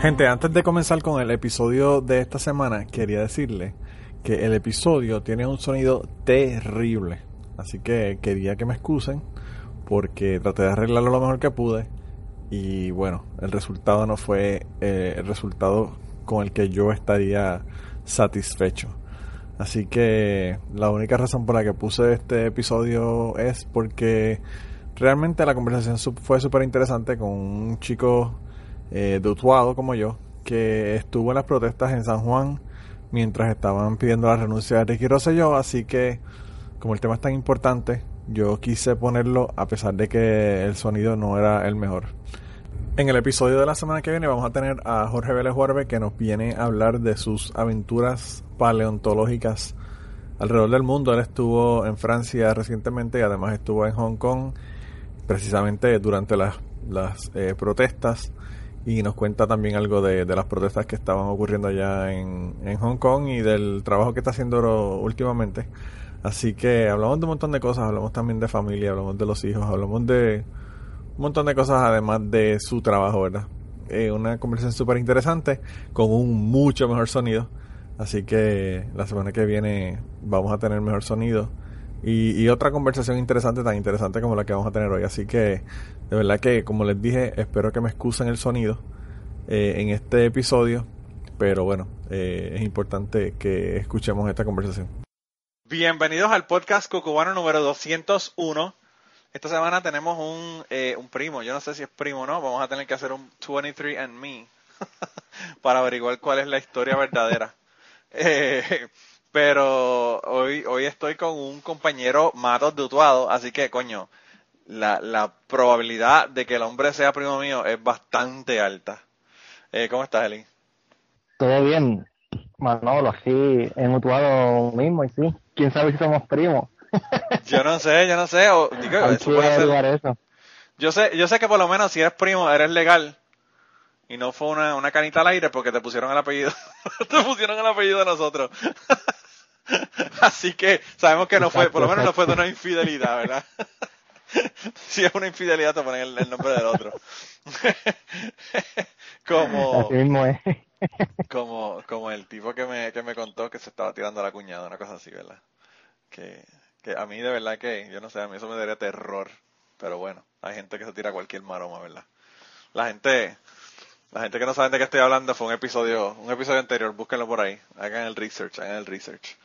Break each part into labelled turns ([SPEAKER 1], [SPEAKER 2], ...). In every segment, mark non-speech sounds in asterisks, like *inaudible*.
[SPEAKER 1] Gente, antes de comenzar con el episodio de esta semana, quería decirle que el episodio tiene un sonido terrible. Así que quería que me excusen porque traté de arreglarlo lo mejor que pude y bueno, el resultado no fue eh, el resultado con el que yo estaría satisfecho. Así que la única razón por la que puse este episodio es porque realmente la conversación fue súper interesante con un chico eh, de Utuado como yo que estuvo en las protestas en San Juan mientras estaban pidiendo la renuncia de Ricky Rosselló. Así que como el tema es tan importante, yo quise ponerlo a pesar de que el sonido no era el mejor. En el episodio de la semana que viene vamos a tener a Jorge Vélez Huarbe que nos viene a hablar de sus aventuras paleontológicas alrededor del mundo. Él estuvo en Francia recientemente y además estuvo en Hong Kong precisamente durante las, las eh, protestas y nos cuenta también algo de, las protestas que estaban ocurriendo allá en, en, Hong Kong y del trabajo que está haciendo últimamente. Así que hablamos de un montón de cosas, hablamos también de familia, hablamos de los hijos, hablamos de un montón de cosas además de su trabajo, ¿verdad? Eh, una conversación súper interesante con un mucho mejor sonido. Así que la semana que viene vamos a tener mejor sonido. Y, otra conversación interesante, tan interesante como la que vamos a tener hoy. Así que de verdad que, como les dije, espero que me excusen el sonido eh, en este episodio. Pero bueno, eh, es importante que escuchemos esta conversación.
[SPEAKER 2] Bienvenidos al podcast Cucubano número 201. Esta semana tenemos un, eh, un primo, yo no sé si es primo o no, vamos a tener que hacer un 23 and me *laughs* para averiguar cuál es la historia verdadera. *laughs* Eh, pero hoy, hoy estoy con un compañero Matos de Utuado, así que coño, la, la probabilidad de que el hombre sea primo mío es bastante alta. Eh, ¿Cómo estás, Eli?
[SPEAKER 3] Todo bien, Manolo, aquí en Utuado mismo, y sí, quién sabe si somos primos. *laughs*
[SPEAKER 2] Yo no sé, yo no sé. Yo sé, yo sé que por lo menos si eres primo eres legal y no fue una, una canita al aire porque te pusieron el apellido, *laughs* te pusieron el apellido de nosotros. *laughs* *laughs* Así que sabemos que no fue, por lo menos no fue de una infidelidad, ¿verdad? *laughs* si es una infidelidad te ponen el, nombre del otro. *laughs* como, como, como el tipo que me, que me contó que se estaba tirando la cuñada, una cosa así, ¿verdad? Que, que a mí de verdad que, yo no sé, a mí eso me daría terror. Pero bueno, hay gente que se tira cualquier maroma, ¿verdad? La gente, la gente que no sabe de qué estoy hablando fue un episodio, un episodio anterior, búsquenlo por ahí, hagan el research, hagan el research.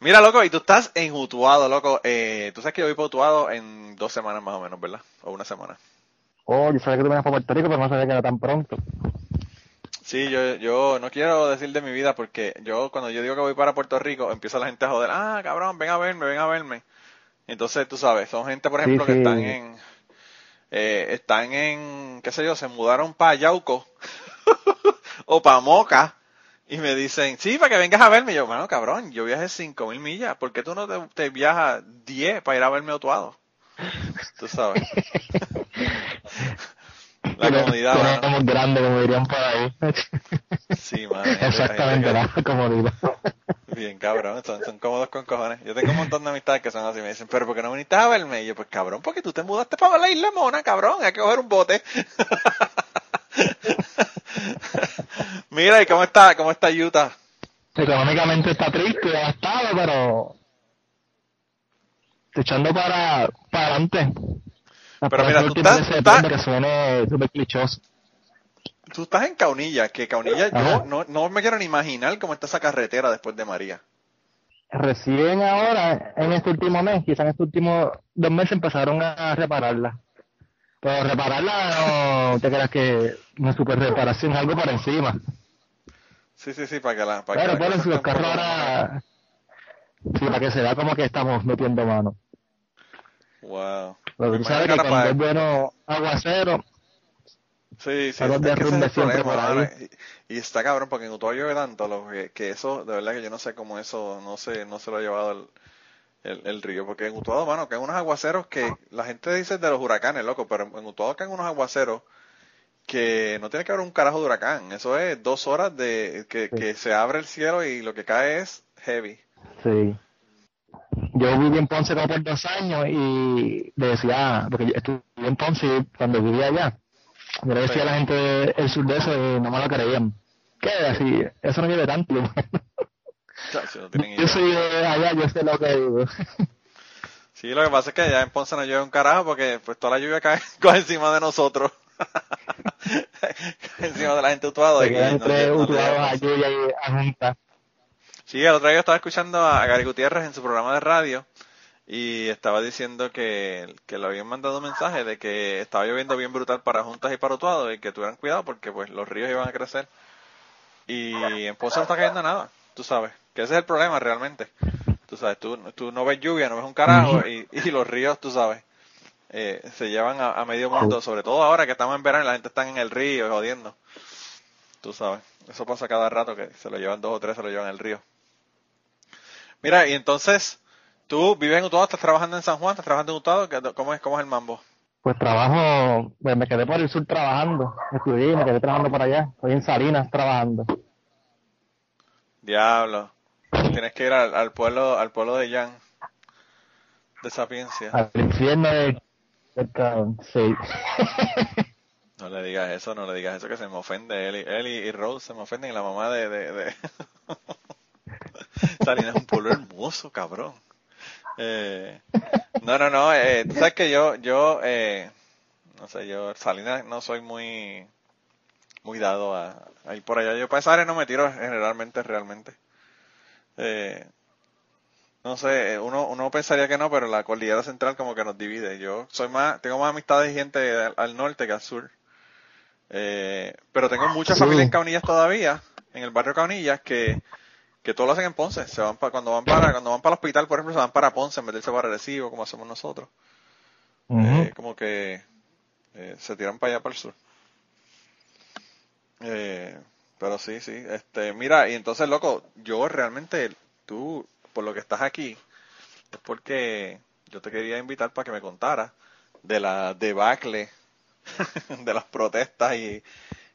[SPEAKER 2] Mira, loco, y tú estás en Utuado, loco. Eh, tú sabes que yo voy para Utuado en dos semanas más o menos, ¿verdad? O una semana.
[SPEAKER 3] Oh, yo sabía que tú venías para Puerto Rico, pero no sabía que era tan pronto.
[SPEAKER 2] Sí, yo, yo no quiero decir de mi vida porque yo cuando yo digo que voy para Puerto Rico empieza la gente a joder, ah, cabrón, ven a verme, ven a verme. Entonces, tú sabes, son gente, por ejemplo, que están en, eh, están en, qué sé yo, se mudaron para Yauco *laughs* o para Moca y me dicen, sí, para que vengas a verme. Y yo, bueno, cabrón, yo viajé cinco mil millas, ¿por qué tú no te, te viajas 10 para ir a verme a Utuado? Tú sabes. *laughs* La comodidad.
[SPEAKER 3] Somos grande, como dirían por ahí. *laughs*
[SPEAKER 2] Sí, *laughs* man.
[SPEAKER 3] Exactamente, la comodidad.
[SPEAKER 2] Bien, cabrón, son, cómodos con cojones. Yo tengo un montón de amistades que son así, me dicen, pero ¿por qué no viniste a verme? Y yo, pues cabrón, porque tú te mudaste para la isla Mona, cabrón, hay que coger un bote. *laughs* Mira, ¿y cómo está, cómo está Utah?
[SPEAKER 3] Económicamente está triste, devastado, pero echando para, para adelante.
[SPEAKER 2] Pero mira, tú estás, tú estás en Caunilla, que Caunilla yo no, no me quiero ni imaginar cómo está esa carretera después de María.
[SPEAKER 3] Recién ahora, en este último mes, quizás en estos últimos dos meses empezaron a repararla. Pero repararla no te creas que una super reparación, algo por encima.
[SPEAKER 2] Sí, sí, sí, para que la... Para
[SPEAKER 3] claro, que los carros ahora... Sí, para que se vea como que estamos metiendo mano.
[SPEAKER 2] Wow.
[SPEAKER 3] Pero tú sabes que cuando es bueno aguacero,
[SPEAKER 2] Sí, sí, es que ese es el problema, y, y, está cabrón, porque en Utuado llueve tanto lo que, que, eso, de verdad que yo no sé cómo eso no se, no se lo ha llevado el, el, río, porque en Utuado, mano, hay unos aguaceros que la gente dice de los huracanes, loco, pero en Utuado caen unos aguaceros que no tiene que haber un carajo de huracán, eso es dos horas de que, que se abre el cielo y lo que cae es heavy.
[SPEAKER 3] Sí. Yo viví en Ponce como por dos años y decía, porque estuve en Ponce cuando vivía allá, yo le decía a la gente del sur de eso y no me lo creían. ¿Qué? Así, eso no lleve tanto. yo soy de allá, yo sé lo que digo.
[SPEAKER 2] Sí, lo que pasa es que allá en Ponce no llueve un carajo porque pues toda la lluvia cae, *laughs* cae encima de nosotros. *laughs* encima de la gente utuado. Y entre no, a lluvia y a junta. Sí, el otro día estaba escuchando a Gary Gutiérrez en su programa de radio y estaba diciendo que, que le habían mandado un mensaje de que estaba lloviendo bien brutal para Juntas y para Utuado y que tuvieran cuidado porque pues los ríos iban a crecer y en Ponce no está cayendo nada, tú sabes, que ese es el problema realmente. Tú sabes, tú, tú no ves lluvia, no ves un carajo y, y los ríos, tú sabes, eh, se llevan a, a, medio mundo, sobre todo ahora que estamos en verano y la gente está en el río jodiendo. Tú sabes, eso pasa cada rato que se lo llevan dos o tres, se lo llevan al río. Mira, y entonces, ¿Tú vives en Utuado? ¿Estás trabajando en San Juan? ¿Estás trabajando en Utuado? ¿Cómo es, cómo es el mambo?
[SPEAKER 3] Pues trabajo, pues me quedé por el sur trabajando. Estudié me quedé trabajando por allá. Estoy en Salinas trabajando.
[SPEAKER 2] Diablo. Tienes que ir al, pueblo al pueblo de Jan. De Sapiencia.
[SPEAKER 3] Al infierno de... Sí.
[SPEAKER 2] No le digas eso, no le digas eso que se me ofende. Él y, él y Rose se me ofenden y la mamá de... de, de... *laughs* Salinas es un pueblo hermoso, cabrón. Eh, no, no, no, eh, tú sabes que yo, yo, eh, no sé, yo, Salinas no soy muy, muy dado a, ir por allá. Yo para esa área no me tiro generalmente, realmente. Eh, no sé, uno, uno pensaría que no, pero la cordillera central como que nos divide. Yo soy más, tengo más amistades y gente al, norte que al sur. Eh, pero tengo mucha familia en Caunillas todavía, en el barrio Caunillas, que que todo lo hacen en Ponce. Se van para, cuando van para, cuando van para el hospital, por ejemplo, se van para Ponce en vez de irse para Recibo, como hacemos nosotros. eh, como que eh, se tiran para allá para el sur. Eh, pero sí, sí. Este, mira, y entonces, loco, yo realmente, tú, por lo que estás aquí, es porque yo te quería invitar para que me contaras de la debacle *laughs* de las protestas y,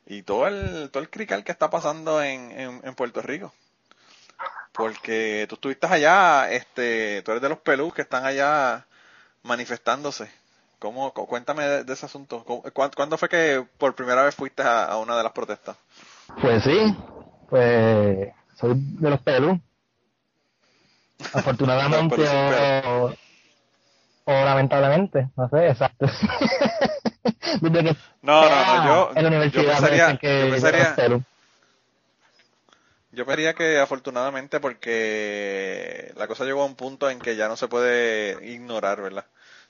[SPEAKER 2] y todo el todo el crical que está pasando en, en Puerto Rico porque tú estuviste allá, este, tú eres de los pelús que están allá manifestándose. ¿Cómo, cuéntame de, ese asunto. ¿Cuándo, fue que por primera vez fuiste a, una de las protestas?
[SPEAKER 3] Pues sí, pues soy de los pelús. Afortunadamente *laughs* o, lamentablemente, no sé, exacto. *laughs*
[SPEAKER 2] no, no, no, yo, en la universidad yo pensaría, que yo pensaría, yo vería que afortunadamente porque la cosa llegó a un punto en que ya no se puede ignorar, ¿verdad?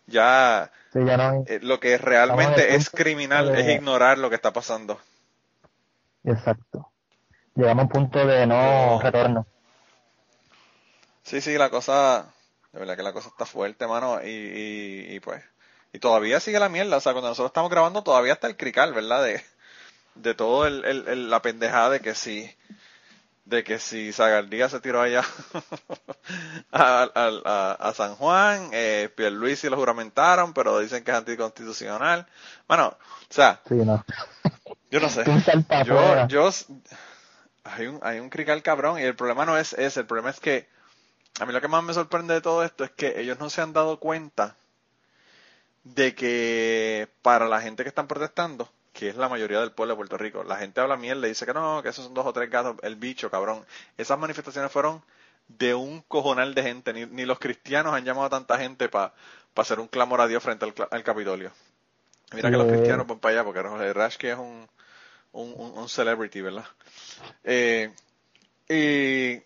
[SPEAKER 2] Ya, eh, lo que realmente es criminal es ignorar lo que está pasando.
[SPEAKER 3] Exacto. Llegamos a un punto de no, retorno.
[SPEAKER 2] Sí, sí, la cosa, de verdad que la cosa está fuerte, mano, y, y, pues, y todavía sigue la mierda, o sea, cuando nosotros estamos grabando todavía está el crical, ¿verdad? De, de todo el, el, la pendejada de que si de que si Zagaldía se tiró allá *laughs* a, a, San Juan, eh, Pierluisi lo juramentaron, pero dicen que es anticonstitucional. Bueno, o sea, yo no sé. *laughs* Yo, yo, hay un, hay un crical cabrón y el problema no es ese, el problema es que a mí lo que más me sorprende de todo esto es que ellos no se han dado cuenta de que para la gente que están protestando, que es la mayoría del pueblo de Puerto Rico. La gente habla miel, le dice que no, que esos son dos o tres gatos, el bicho, cabrón. Esas manifestaciones fueron de un cojonal de gente, ni, los cristianos han llamado a tanta gente para hacer un clamor a Dios frente al, Capitolio. Mira que los cristianos van para allá, porque Rash que es un, un, un, celebrity, ¿verdad? Eh, y,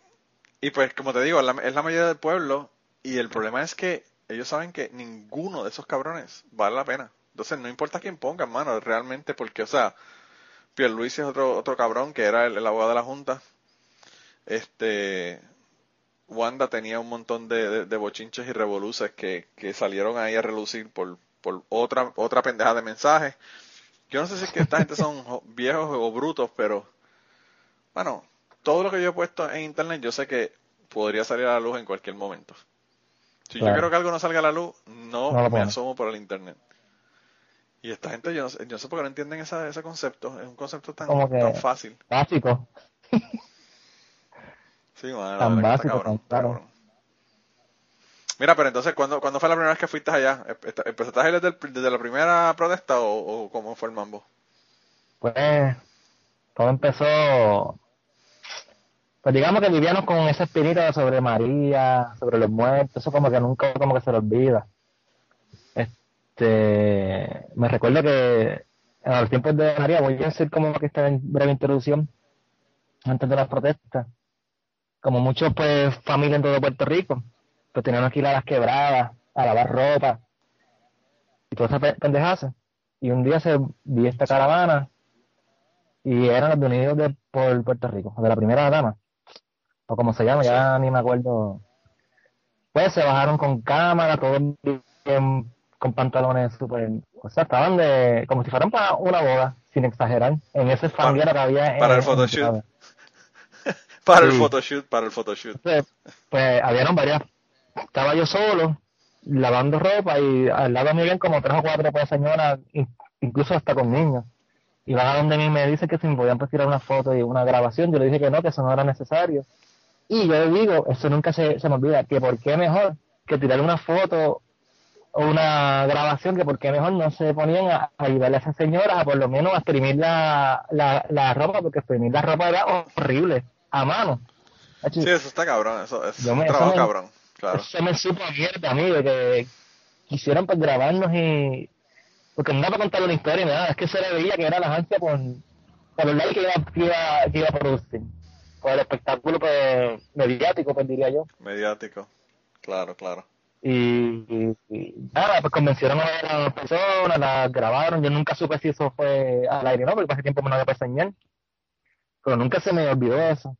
[SPEAKER 2] y pues, como te digo, es la, es la mayoría del pueblo, y el problema es que ellos saben que ninguno de esos cabrones vale la pena. Entonces no importa quién ponga, mano, realmente, porque, o sea, Pierluisi es otro, otro cabrón que era el, abogado de la Junta. Este, Wanda tenía un montón de, de, bochinches y revoluces que, que salieron ahí a relucir por, por otra, otra pendeja de mensajes. yo no sé si es que esta gente son viejos o brutos, pero bueno, todo lo que yo he puesto en internet yo sé que podría salir a la luz en cualquier momento. Si yo quiero que algo no salga a la luz, no, me asomo por el internet. Y esta gente, yo no sé, yo sé por qué no entienden esa, ese concepto. Es un concepto tan, tan fácil.
[SPEAKER 3] Básico. *laughs*
[SPEAKER 2] sí, bueno, tan básico, cabrón, claro. Mira, pero entonces, ¿cuándo, ¿cuándo, fue la primera vez que fuiste allá? ¿Empezaste a ir desde, desde la primera protesta o, o, cómo fue el mambo?
[SPEAKER 3] Pues, todo empezó pues digamos que vivíamos con esa espinita sobre María, sobre los muertos, eso como que nunca como que se lo olvida. Este, me recuerdo que en los tiempos de María, voy a hacer como que esta breve introducción antes de las protestas. Como muchos pues familias en todo Puerto Rico, pues teníamos que ir a las quebradas, a lavar ropa y todas esas pendejas. Y un día se vi esta caravana y eran los de Unidos de por Puerto Rico, de la primera dama o como se llama, ya ni me acuerdo. Pues se bajaron con cámara, todos con pantalones súper, o sea, estaban de, como si fueran para una boda, sin exagerar, en ese fanguero que había.
[SPEAKER 2] Para el photoshoot. *laughs* para el photoshoot, para el photoshoot.
[SPEAKER 3] Pues, pues habían varias, estaba yo solo, lavando ropa y al lado me ven como tres o cuatro pues, señoras, incluso hasta con niños. Y van a donde mí me dice que si me podían pues, tirar una foto y una grabación, yo le dije que no, que eso no era necesario. Y yo digo, eso nunca se, se me olvida, que por qué mejor que tirar una foto una grabación, que por qué mejor no se ponían a, ayudarle a esas señoras a por lo menos a exprimir la, la, ropa, porque exprimir la ropa era horrible, a mano.
[SPEAKER 2] Sí, eso está cabrón, eso es un trabajo cabrón, claro.
[SPEAKER 3] Eso me supo abierto a mí, de que quisieron pues grabarnos y... Porque no para contar una historia nada, es que se le veía que era la agencia por, por el lado que iba, que iba, que iba a producir pues el espectáculo pues, mediático, pues diría yo.
[SPEAKER 2] Mediático, claro, claro.
[SPEAKER 3] Y, nada, pues convencieron a las personas, las grabaron, yo nunca supe si eso fue al aire no, porque hace tiempo me lo había enseñar, pero nunca se me olvidó eso.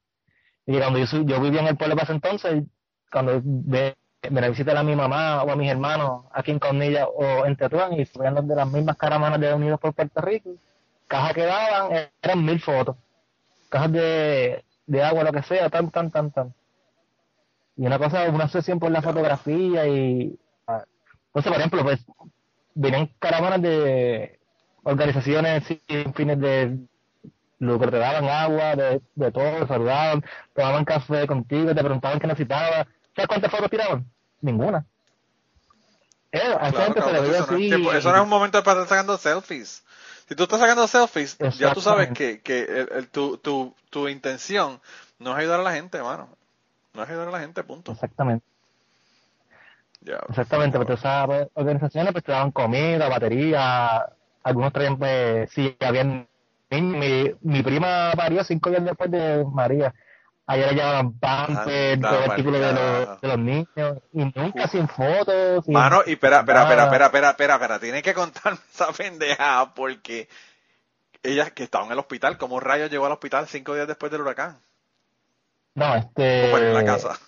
[SPEAKER 3] Y cuando yo, yo vivía en el pueblo para ese entonces, cuando me, me visité a mi mamá o a mis hermanos aquí en Cornilla o en Tetuán y fueron de las mismas caravanas de Unidos por Puerto Rico, cajas que daban eran mil fotos, cajas de de agua, lo que sea, tan, tan, tan, tan. Y una cosa, una sesión por la fotografía y... Ah, entonces, por ejemplo, pues venían caravanas de organizaciones sin fines de lucro, te daban agua, de, de todo, saludaban, tomaban café contigo, te preguntaban qué necesitabas. ¿Sabes cuántas fotos tiraban? Ninguna.
[SPEAKER 2] Eh, eso, no es un momento para estar sacando selfies. Si tú estás sacando selfies, ya tú sabes que, que el, tu, tu, tu intención no es ayudar a la gente, hermano. No ayudar a la gente, punto.
[SPEAKER 3] Exactamente. Exactamente, porque esas organizaciones pues te daban comida, batería, algunos traían, pues, sí, habían mi, mi prima parió cinco días después de María. Ayer le llamaban Pamper, todo el título de los, de los niños, y nunca sin fotos.
[SPEAKER 2] Mano, y espera, espera, espera, espera, espera, espera, espera, tiene que contarme *laughs* esa pendeja porque ella que estaba en el hospital, ¿cómo rayos llegó al hospital cinco días después del huracán?
[SPEAKER 3] No, este...
[SPEAKER 2] en la casa.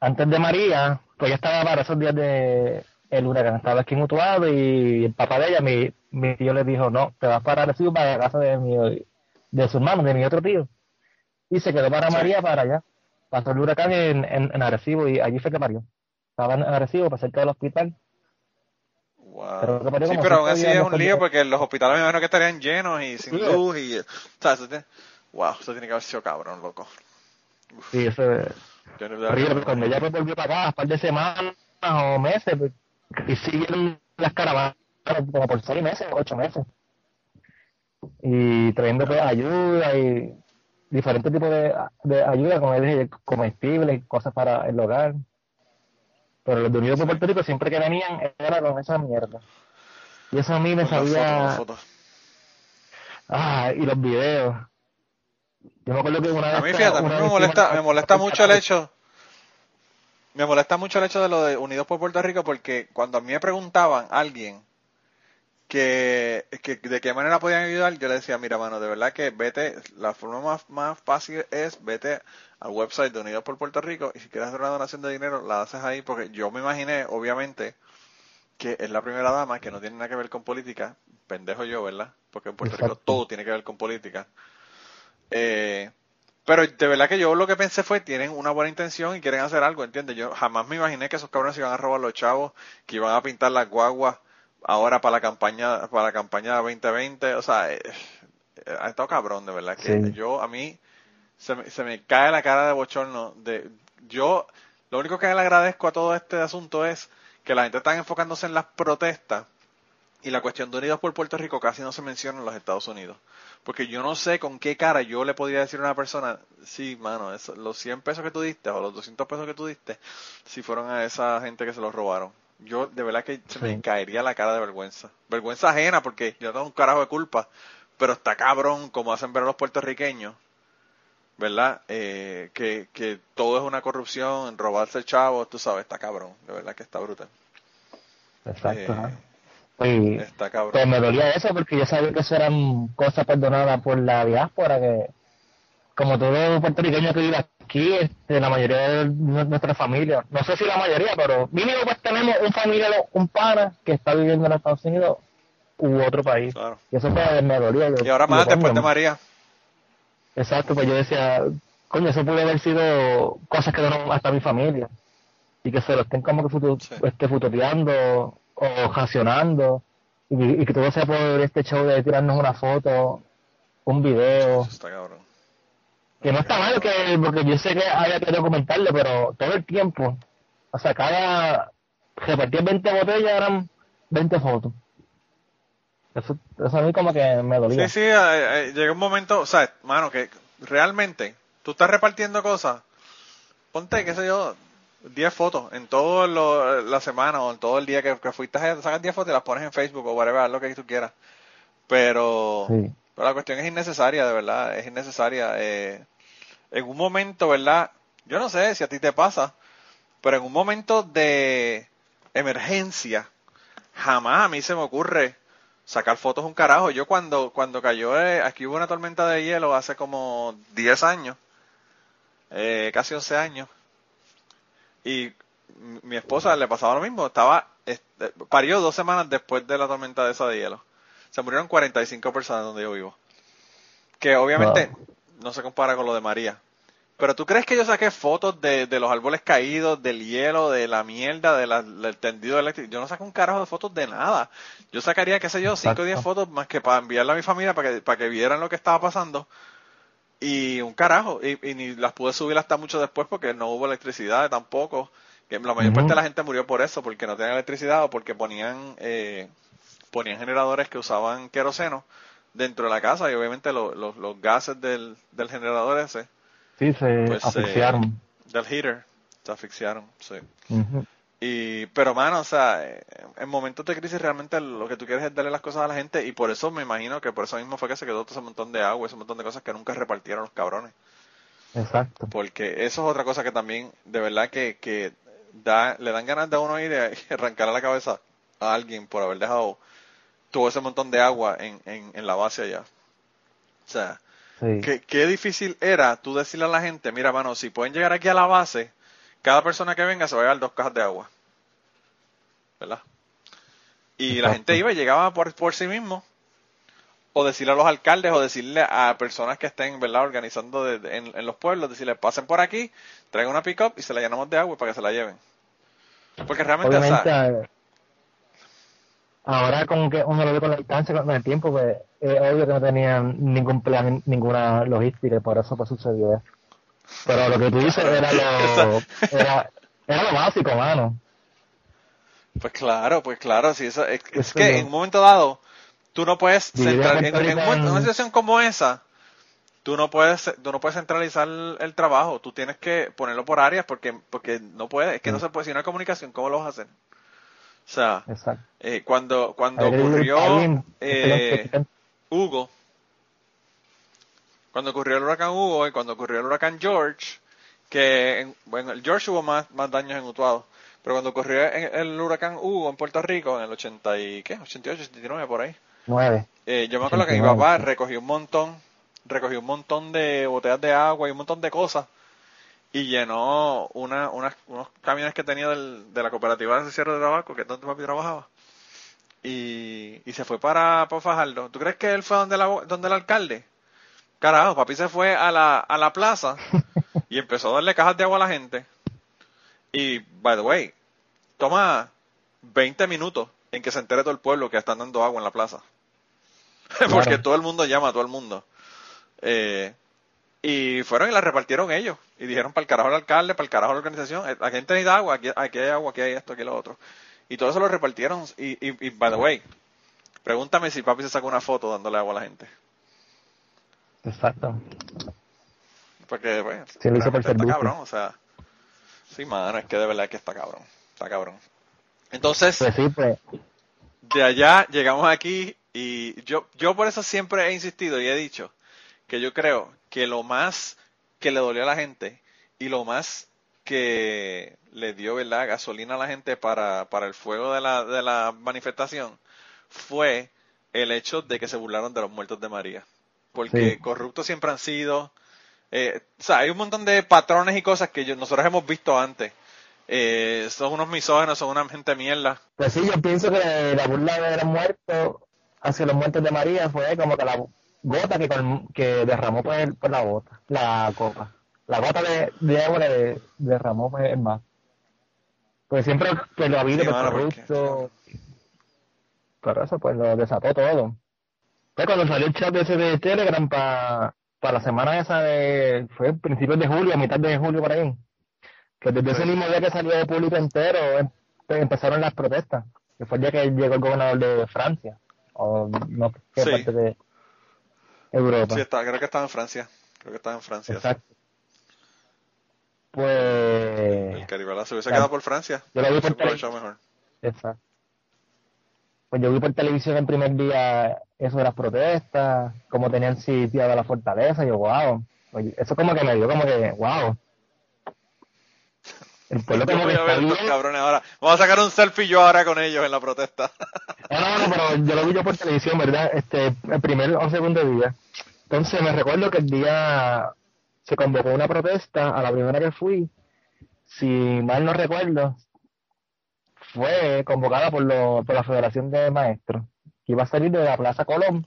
[SPEAKER 3] antes de María, pues ella estaba para esos días de el huracán, estaba aquí en Utuado y el papá de ella, mi, mi tío le dijo, no, te vas para Arecibo para la casa de mi, de su hermano, de mi otro tío y se quedó para María para allá. Pasó el huracán en, en, Arecibo y allí fue que parió. Estaba en Arecibo, para cerca del hospital.
[SPEAKER 2] Wow. sí, pero aún así es un lío porque los hospitales me imagino que estarían llenos y sin luz y... O sea, eso tiene, wow, eso tiene que haber sido cabrón, loco.
[SPEAKER 3] Sí, eso es... Horrible, cuando ella volvió para acá, un par de semanas o meses, pues, y siguieron las caravanas como por seis meses, ocho meses. Y trayendo pues, ayuda y diferentes tipos de, de ayuda, como dije, comestibles, cosas para el hogar. Pero los de Unidos por Puerto Rico siempre que venían era con esa mierda. Y eso a mí me sabía... Ah, y los videos. Yo me acuerdo que una vez...
[SPEAKER 2] A mí, fíjate, a mí me molesta, me molesta mucho el hecho... Me molesta mucho el hecho de lo de Unidos por Puerto Rico porque cuando a mí me preguntaban alguien que, que, de qué manera podían ayudar, yo le decía, mira, mano, de verdad que vete, la forma más, más fácil es vete al website de Unidos por Puerto Rico y si quieres hacer una donación de dinero, la haces ahí, porque yo me imaginé, obviamente, que es la primera dama, que no tiene nada que ver con política, pendejo yo, ¿verdad? Porque en Puerto Rico todo tiene que ver con política. Eh, pero de verdad que yo lo que pensé fue, tienen una buena intención y quieren hacer algo, ¿entiendes? Yo jamás me imaginé que esos cabrones iban a robar los chavos, que iban a pintar las guaguas ahora para la campaña para la campaña 2020, o sea, eh, eh, ha estado cabrón, de verdad que yo a mí se me, se me cae la cara de bochorno de yo lo único que le agradezco a todo este asunto es que la gente está enfocándose en las protestas y la cuestión de Unidos por Puerto Rico casi no se menciona en los Estados Unidos. Porque yo no sé con qué cara yo le podría decir a una persona, sí, mano, los 100 pesos que tú diste o los 200 pesos que tú diste, si fueron a esa gente que se los robaron. Yo de verdad que se me caería la cara de vergüenza. Vergüenza ajena porque yo tengo un carajo de culpa, pero está cabrón como hacen ver a los puertorriqueños, ¿verdad? Eh, que, que todo es una corrupción, robarse chavos, tú sabes, está cabrón, de verdad que está brutal.
[SPEAKER 3] Exacto. Eh, y pues me dolía eso porque yo sabía que eso eran cosas perdonadas por la diáspora, que como todo puertorriqueño que vive aquí, este, la mayoría de nuestra familia, no sé si la mayoría, pero mínimo pues tenemos un familia, un pana que está viviendo en Estados Unidos u otro país. Y eso pues, me dolía.
[SPEAKER 2] y ahora más después de María.
[SPEAKER 3] Exacto, pues yo decía, coño, eso puede haber sido cosas que no hasta mi familia. Y que se lo estén como que futu este, fututeando o racionando y, que todo sea por este show de tirarnos una foto, un video. Que no está mal, que, porque yo sé que haya que documentarlo, pero todo el tiempo, o sea, cada repartir 20 botellas eran 20 fotos. Eso, eso a mí como que me dolía.
[SPEAKER 2] Sí, sí, eh, eh, llega un momento, o sea, mano, que realmente tú estás repartiendo cosas, ponte, qué sé yo, 10 fotos en toda la semana o en todo el día que, fuiste, sacas 10 fotos y las pones en Facebook o whatever, lo que tú quieras. Pero, pero la cuestión es innecesaria, de verdad, es innecesaria. Eh, en un momento, ¿verdad? Yo no sé si a ti te pasa, pero en un momento de emergencia, jamás a mí se me ocurre sacar fotos un carajo. Yo cuando, cuando cayó, eh, aquí hubo una tormenta de hielo hace como 10 años, eh, casi 11 años, y mi esposa le pasaba lo mismo, estaba, este, parió dos semanas después de la tormenta de esa de hielo. Se murieron 45 personas donde yo vivo. Que obviamente no se compara con lo de María. Pero tú crees que yo saqué fotos de, los árboles caídos, del hielo, de la mierda, del tendido eléctrico. Yo no saco un carajo de fotos de nada. Yo sacaría, qué sé yo, 5 o 10 fotos más que para enviarle a mi familia para que, para que vieran lo que estaba pasando y un carajo, y, ni las pude subir hasta mucho después porque no hubo electricidad tampoco. Que la mayor parte de la gente murió por eso, porque no tenían electricidad o porque ponían, eh, ponían generadores que usaban queroseno dentro de la casa y obviamente los gases del, del generador ese.
[SPEAKER 3] Sí, se pues, asfixiaron.
[SPEAKER 2] del heater, se asfixiaron, sí. Y, pero mano, o sea, en momentos de crisis realmente lo que tú quieres es darle las cosas a la gente y por eso me imagino que por eso mismo fue que se quedó todo ese montón de agua, ese montón de cosas que nunca repartieron los cabrones.
[SPEAKER 3] Exacto.
[SPEAKER 2] Porque eso es otra cosa que también, de verdad que, que da, le dan ganas de uno ir y *laughs* arrancar a la cabeza a alguien por haber dejado todo ese montón de agua en, en, en la base allá. O sea, qué, qué difícil era tú decirle a la gente, mira, mano, si pueden llegar aquí a la base, cada persona que venga se va a llevar dos cajas de agua. ¿Verdad? Y la gente iba y llegaba por, por sí mismo. O decirle a los alcaldes o decirle a personas que estén, ¿verdad?, organizando en, los pueblos, decirle, pasen por aquí, traigan una pick-up y se la llenamos de agua para que se la lleven. Porque realmente,
[SPEAKER 3] eh, ahora como que uno lo ve con la distancia, con el tiempo, pues es obvio que no tenían ningún plan, ninguna logística y por eso pues sucedió eso. Pero lo que tú dices era lo, *laughs* era, era lo básico, mano.
[SPEAKER 2] Pues claro, pues claro, sí, eso, es, que en un momento dado, tú no puedes centrar, en, una situación como esa, tú no puedes, tú no puedes centralizar el, trabajo, tú tienes que ponerlo por áreas porque, porque no puedes, es que no se puede, si no hay comunicación, ¿cómo lo vas a hacer? O sea, eh, cuando, cuando ocurrió eh, Hugo, cuando ocurrió el huracán Hugo y cuando ocurrió el huracán George, que, bueno, el George hubo más, más daños en Utuado, pero cuando ocurrió el, huracán Hugo en Puerto Rico, en el 80 y, ¿qué? 88, 89, por ahí.
[SPEAKER 3] 9.
[SPEAKER 2] Eh, yo me acuerdo que mi papá recogió un montón, recogió un montón de botellas de agua y un montón de cosas y llenó una, unos camiones que tenía del, de la cooperativa de cierre de trabajo, que es donde papi trabajaba, y, y se fue para, para Fajardo. ¿Tú crees que él fue donde, la, donde el alcalde? Carajo, papi se fue a la, a la plaza *laughs* y empezó a darle cajas de agua a la gente. Y, by the way, toma 20 minutos en que se entere todo el pueblo que están dando agua en la plaza. *laughs* Porque todo el mundo llama a todo el mundo. Eh, y fueron y la repartieron ellos. Y dijeron para el carajo al alcalde, para el carajo a la organización, eh, aquí necesita agua, aquí, aquí, hay agua, aquí hay esto, aquí lo otro. Y todo eso lo repartieron. Y, y, y, by the way, pregúntame si papi se sacó una foto dándole agua a la gente.
[SPEAKER 3] Exacto.
[SPEAKER 2] Porque, bueno,
[SPEAKER 3] Sí, lo hizo por
[SPEAKER 2] está cabrón, o sea. Sí, mano, es que de verdad que está cabrón. Está cabrón. Entonces,
[SPEAKER 3] Pues sí, pues.
[SPEAKER 2] de allá llegamos aquí y yo, yo por eso siempre he insistido y he dicho que yo creo que lo más que le dolió a la gente y lo más que le dio ¿verdad? gasolina a la gente para, para el fuego de la, de la manifestación fue el hecho de que se burlaron de los muertos de María. Porque
[SPEAKER 3] Sí.
[SPEAKER 2] corruptos siempre han sido. eh, o sea, hay un montón de patrones y cosas que yo- nosotros hemos visto antes. Eh, son unos misógenos, son una gente mierda.
[SPEAKER 3] Pues sí, yo pienso que la burla de los muertos hacia los muertos de María fue como que la gota que, que derramó pues la bota, la copa. La gota de, de le derramó pues el más. Pues siempre pues, lo ha habido
[SPEAKER 2] Sí,
[SPEAKER 3] pues,
[SPEAKER 2] mano, porque-
[SPEAKER 3] corrupto. Pero eso pues lo desató todo. Pues cuando salió el chat ese de Telegram para la semana esa de, fue principios de julio, a mitad de julio por ahí, que desde ese
[SPEAKER 2] Sí.
[SPEAKER 3] mismo día que salió el público entero em- empezaron las protestas, que fue el día que llegó el gobernador de Francia, o no qué
[SPEAKER 2] Sí.
[SPEAKER 3] parte de Europa.
[SPEAKER 2] Sí, está, creo que estaba en Francia. Creo que estaba en Francia. sí.
[SPEAKER 3] Exacto. Pues,
[SPEAKER 2] El Caribe ¿verdad? se hubiese
[SPEAKER 3] Claro.
[SPEAKER 2] quedado por Francia.
[SPEAKER 3] Yo lo vi por
[SPEAKER 2] mejor.
[SPEAKER 3] exacto. Pues yo vi por televisión el primer día eso de las protestas, cómo tenían sitiada la fortaleza, y yo, wow. Oye, eso como que me dio como que, wow. El pueblo como que está bien.
[SPEAKER 2] cabrones ahora. Vamos a sacar un selfie yo ahora con ellos en la protesta.
[SPEAKER 3] No, no, no, pero yo lo vi yo por televisión, ¿verdad? Este, el primer o segundo día. Entonces me recuerdo que el día se convocó una protesta, a la primera que fui, si mal no recuerdo, fue convocada por, lo, por la Federación de Maestros, que iba a salir de la Plaza Colón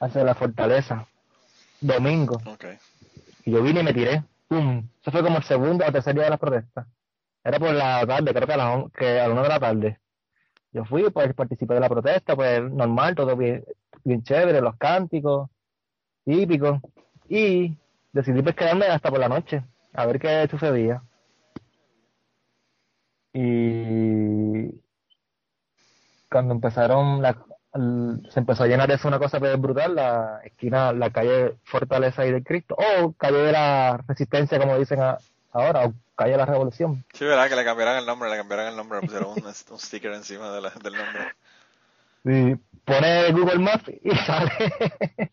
[SPEAKER 3] hacia la Fortaleza, domingo. Y yo vine y me tiré. ¡Pum! Eso fue como el segundo o tercer día de las protestas. Era por la tarde, creo que a las on- que a la una de la tarde. Yo fui, pues participé de la protesta, pues normal, todo bien, bien chévere, los cánticos, típicos. Y decidí pues quedarme hasta por la noche, a ver qué sucedía. Y cuando empezaron, la, se empezó a llenar eso una cosa pues, brutal, la esquina, la calle Fortaleza y del Cristo, o calle de la Resistencia, como dicen a- ahora, o calle de la Revolución.
[SPEAKER 2] Sí, verdad que le cambiaran el nombre, le cambiaran el nombre, le pusieron un, *laughs* un sticker encima de la- del nombre.
[SPEAKER 3] Y pone Google Maps y *laughs* sale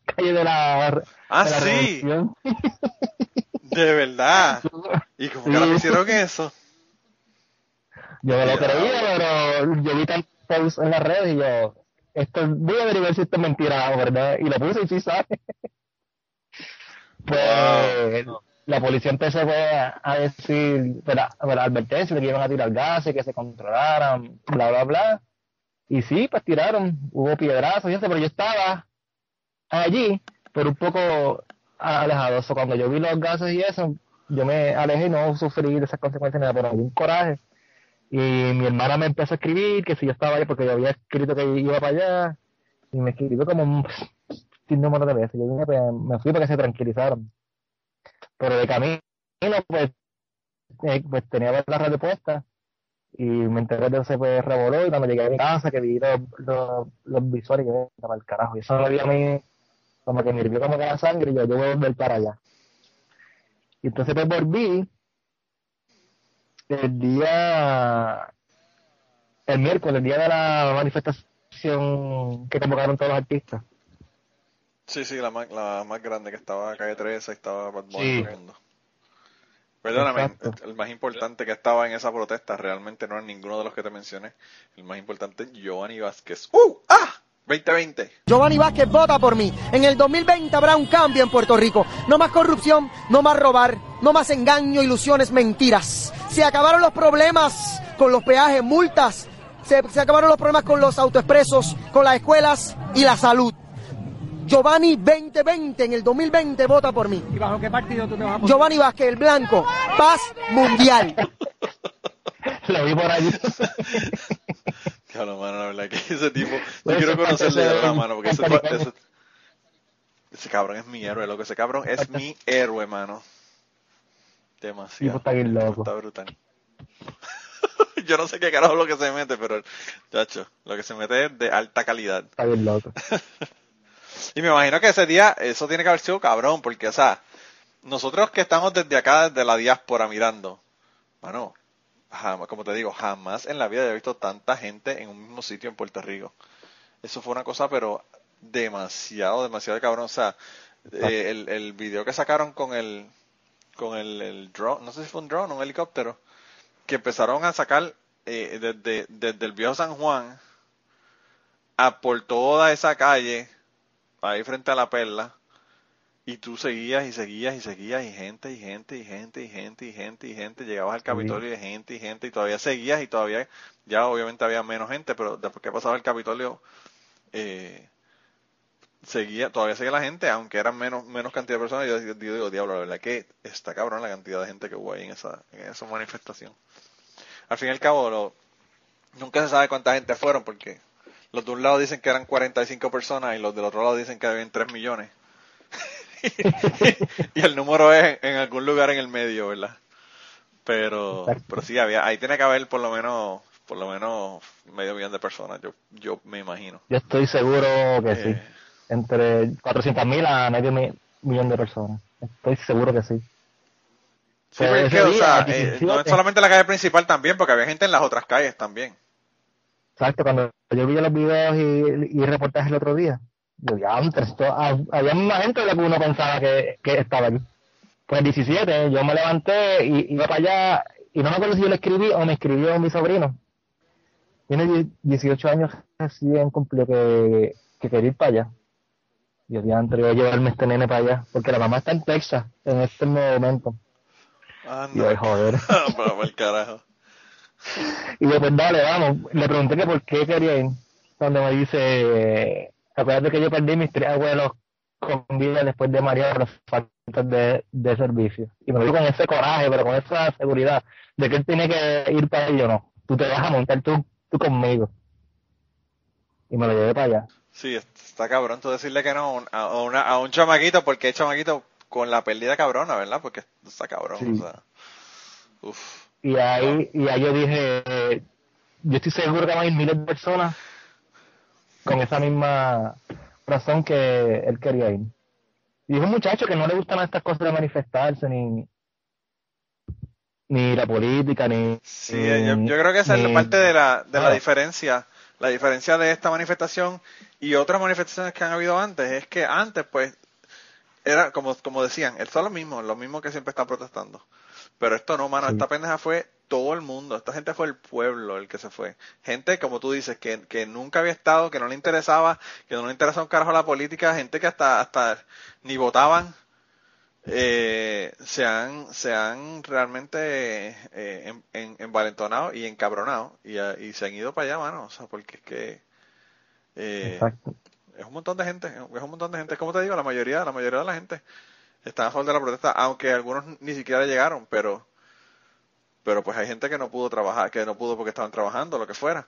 [SPEAKER 3] calle de la,
[SPEAKER 2] Ah,
[SPEAKER 3] de la
[SPEAKER 2] sí,
[SPEAKER 3] Revolución. *laughs*
[SPEAKER 2] de verdad. ¿Y cómo que
[SPEAKER 3] Sí.
[SPEAKER 2] hicieron eso?
[SPEAKER 3] Yo me lo creía, pero yo vi tantos posts en las redes y yo, esto, voy a averiguar si esto es mentira, ¿verdad? Y lo puse y sí sale. Pues la policía empezó a a decir, ¿verdad? ¿verdad? advertencia de que iban a tirar gases, que se controlaran, bla, bla, bla. Y sí, pues tiraron, hubo piedrazos y eso, pero yo estaba allí, pero un poco alejado. So, cuando yo vi los gases y eso, yo me alejé y no sufrí de esas consecuencias, pero dio un coraje. Y mi hermana me empezó a escribir que si yo estaba ahí, porque yo había escrito que iba para allá, y me escribió como un *laughs* sin número de veces. Yo vine, pues, me fui para que se tranquilizaron. Pero de camino, pues, eh, pues tenía la radio puesta, y me enteré de ese pues revoló, y cuando llegué a mi casa, que vi los, los, los visores, que estaba el carajo. Y eso me dio a mí, como que me hirvió como que la sangre, y yo, yo voy a volver para allá. Y entonces pues volví, el día, el miércoles, el día de la manifestación que convocaron todos los artistas.
[SPEAKER 2] Sí, sí, la más, la más grande que estaba calle 13, estaba Bad Bunny,
[SPEAKER 3] Sí.
[SPEAKER 2] Perdóname,
[SPEAKER 3] Exacto.
[SPEAKER 2] el más importante que estaba en esa protesta realmente no era ninguno de los que te mencioné. El más importante, Giovanni Vázquez. ¡Uh! ¡Ah! 2020.
[SPEAKER 4] Giovanni Vázquez vota por mí. En el 2020 habrá un cambio en Puerto Rico. No más corrupción, no más robar, no más engaño, ilusiones, mentiras. Se acabaron los problemas con los peajes, multas Se, se acabaron los problemas con los autoexpresos, con las escuelas y la salud. Giovanni 2020 en el 2020 vota por mí.
[SPEAKER 5] ¿Y bajo qué partido tú te vas a poner?
[SPEAKER 4] Giovanni Vázquez, el blanco. Paz mundial. *laughs*
[SPEAKER 3] Lo vi por ahí. *laughs*
[SPEAKER 2] Claro, mano, la verdad que ese tipo, yo quiero conocerle de la mano, porque ese, ese, ese cabrón es mi héroe, loco, ese cabrón es mi héroe, mano. Demasiado.
[SPEAKER 3] está bien loco.
[SPEAKER 2] Está brutal. *laughs* yo no sé qué carajo es lo que se mete, pero, chacho, lo que se mete es de alta calidad.
[SPEAKER 3] Está bien loco. *laughs*
[SPEAKER 2] y me imagino que ese día, eso tiene que haber sido cabrón, porque, o sea, nosotros que estamos desde acá, desde la diáspora mirando, mano, jamás, como te digo, jamás en la vida he visto tanta gente en un mismo sitio en Puerto Rico. Eso fue una cosa, pero demasiado, demasiado cabrón. O sea, eh, el, el video que sacaron con el, con el, el drone, no sé si fue un drone o un helicóptero, que empezaron a sacar eh, desde, desde el viejo San Juan a por toda esa calle, ahí frente a la perla, y tú seguías y seguías y seguías y gente y gente y gente y gente y gente y gente, llegabas al Capitolio y gente y gente y todavía seguías y todavía, ya obviamente había menos gente, pero después que pasaba el Capitolio, eh, seguía, todavía seguía la gente, aunque eran menos, menos cantidad de personas, yo, yo digo, diablo, la verdad que está cabrón la cantidad de gente que hubo ahí en esa, en esa manifestación. Al fin y al cabo, lo, nunca se sabe cuánta gente fueron, porque los de un lado dicen que eran 45 personas y los del otro lado dicen que habían 3 millones. *laughs* y el número es en algún lugar en el medio, ¿verdad? Pero, pero sí, había, ahí tiene que haber por lo menos, por lo menos medio millón de personas, yo, yo me imagino.
[SPEAKER 3] Yo estoy seguro que sí. Entre 400 mil a medio mi- millón de personas. Estoy seguro que sí.
[SPEAKER 2] Sí,
[SPEAKER 3] Pero
[SPEAKER 2] es que, o sea, eh,
[SPEAKER 3] 17,
[SPEAKER 2] no es solamente la calle principal también, porque había gente en las otras calles también.
[SPEAKER 3] Exacto, cuando yo vi los videos y, y reportajes el otro día, yo ya antes, ah, había más gente de lo que uno pensaba que, que estaba allí. Pues el 17, yo me levanté y iba para allá, y no me acuerdo si yo le escribí o me escribió mi sobrino. Tiene die- 18 años recién cumplió que, que quería ir para allá. Y el día antes iba a llevarme este nene para allá, porque la mamá está en Texas en este momento. Y yo, "Ay,
[SPEAKER 2] Anda.
[SPEAKER 3] joder. *laughs*
[SPEAKER 2] Pero para el carajo.
[SPEAKER 3] Y yo, pues dale, vamos. Le pregunté que por qué quería ir. Donde me dice, acuérdate que yo perdí mis tres abuelos con vida después de María por las faltas de, de servicio. Y me lo dijo con ese coraje, pero con esa seguridad de que él tiene que ir para ello, no. Tú te vas a montar tú, tú conmigo. Y me lo llevé para allá.
[SPEAKER 2] Sí, está cabrón tú decirle que no a un, a, una- a un chamaquito, porque es chamaquito con la pérdida cabrona, ¿verdad? Porque está cabrón,
[SPEAKER 3] Sí.
[SPEAKER 2] o sea. Uf.
[SPEAKER 3] Y ahí, y ahí yo dije, eh, yo estoy seguro que ir miles de personas con esa misma razón que él quería ir. Y es un muchacho que no le gustan estas cosas de manifestarse, ni, ni la política, ni...
[SPEAKER 2] Sí, yo, yo creo que esa es la parte de la, de la diferencia. La diferencia de esta manifestación y otras manifestaciones que han habido antes es que antes, pues, era como, como decían, esto es lo mismo, lo mismo que siempre están protestando. Pero esto no, mano,
[SPEAKER 3] Sí.
[SPEAKER 2] esta pendeja fue todo el mundo, esta gente fue el pueblo el que se fue. Gente, como tú dices, que, que nunca había estado, que no le interesaba, que no le interesaba un carajo la política, gente que hasta, hasta ni votaban, eh, se han se han realmente eh, en- en- envalentonado y encabronado y, a- y se han ido para allá, mano, o sea, porque es que eh, es un montón de gente, es un montón de gente, como te digo, la mayoría, la mayoría de la gente está a favor de la protesta, aunque algunos ni siquiera llegaron, pero pero pues hay gente que no pudo trabajar, que no pudo porque estaban trabajando, lo que fuera.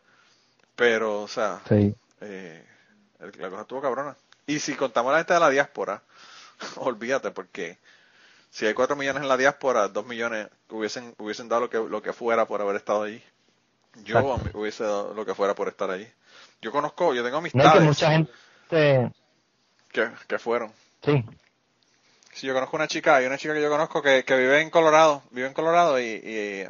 [SPEAKER 2] Pero, o sea,
[SPEAKER 3] Sí.
[SPEAKER 2] eh, la cosa estuvo cabrona. Y si contamos la gente de la diáspora, *laughs* olvídate, porque si hay cuatro millones en la diáspora, dos millones hubiesen, hubiesen dado lo que, lo que fuera por haber estado allí. Yo
[SPEAKER 3] Exacto.
[SPEAKER 2] hubiese dado lo que fuera por estar allí. Yo conozco, yo tengo
[SPEAKER 3] No es que
[SPEAKER 2] amistades
[SPEAKER 3] mucha gente...
[SPEAKER 2] que, que fueron.
[SPEAKER 3] Sí,
[SPEAKER 2] Sí, yo conozco una chica, hay una chica que yo conozco que, que vive en Colorado, vive en Colorado y, y,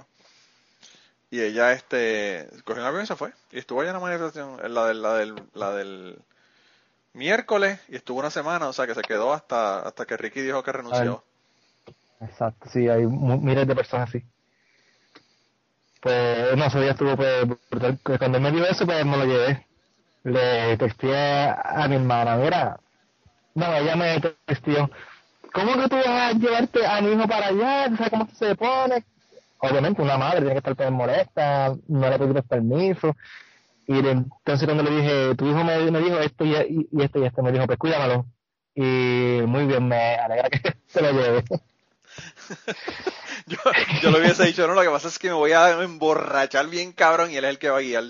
[SPEAKER 2] y ella este cogió un avión y se fue. Y estuvo allá en la manifestación, en la del, la del, la del miércoles y estuvo una semana, o sea que se quedó hasta, hasta que Ricky dijo que renunció.
[SPEAKER 3] exacto. Sí, hay miles de personas así. Pues, no, ese día estuvo pues. Que Cuando me dio eso, pues me lo llevé. Le texté a mi hermana, mira, no, ella me textió, ¿cómo que tú vas a llevarte a mi hijo para allá? ¿Tú sabes cómo se pone? Obviamente una madre tiene que estar pues molesta, no le pediste permiso. Y entonces cuando le dije, tu hijo me, dijo esto y, esto y esto, me dijo, pues cuídamelo. Y muy bien, me alegra que *laughs* se lo lleve. *laughs*
[SPEAKER 2] yo, yo lo hubiese dicho, no, lo que pasa es que me voy a emborrachar bien cabrón y él es el que va a guiar.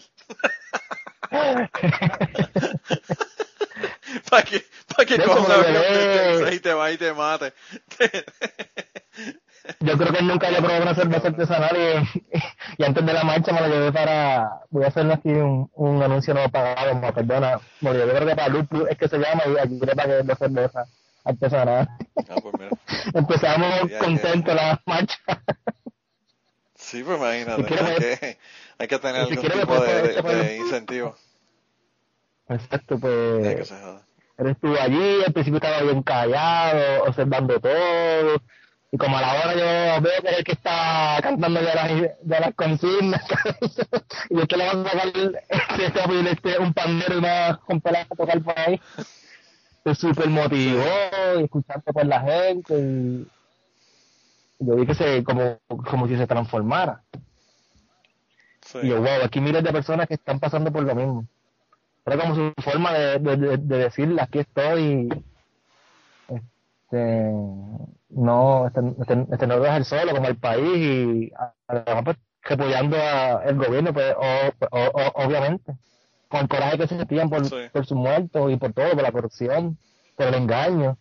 [SPEAKER 2] *laughs* para que, para que coja y te va y te mate.
[SPEAKER 3] Yo creo que nunca había probado una cerveza artesanal y, *laughs* y, antes de la marcha me lo llevé para. Voy a hacerle aquí un, un anuncio no pagado, me perdona. Me lo llevé para Lupus, es que se llama, y aquí para que de cerveza artesanal. Ah, pues *laughs* Empezamos contentos la marcha.
[SPEAKER 2] Sí, pues imagínate, hay que, hay que tener algún tipo de, de, incentivo.
[SPEAKER 3] Exacto, pues. Él estuvo allí, al principio estaba bien callado, observando todo y como a la hora yo veo que es el que está cantando de las, de las consignas, *laughs* y yo que le van a sacar este, este, un pandero y una con a tocar por ahí, se super motivó y escuchando por la gente y yo vi que se como, como si se transformara. Y yo, wow, aquí miles de personas que están pasando por lo mismo. Era como su forma de, de, de, de decirle, aquí estoy, este, no, este, este, este, no es el solo, como el país, y además pues, apoyando al gobierno, pues, obviamente, con el coraje que se sentían por, por sus muertos y por todo, por la corrupción, por el engaño,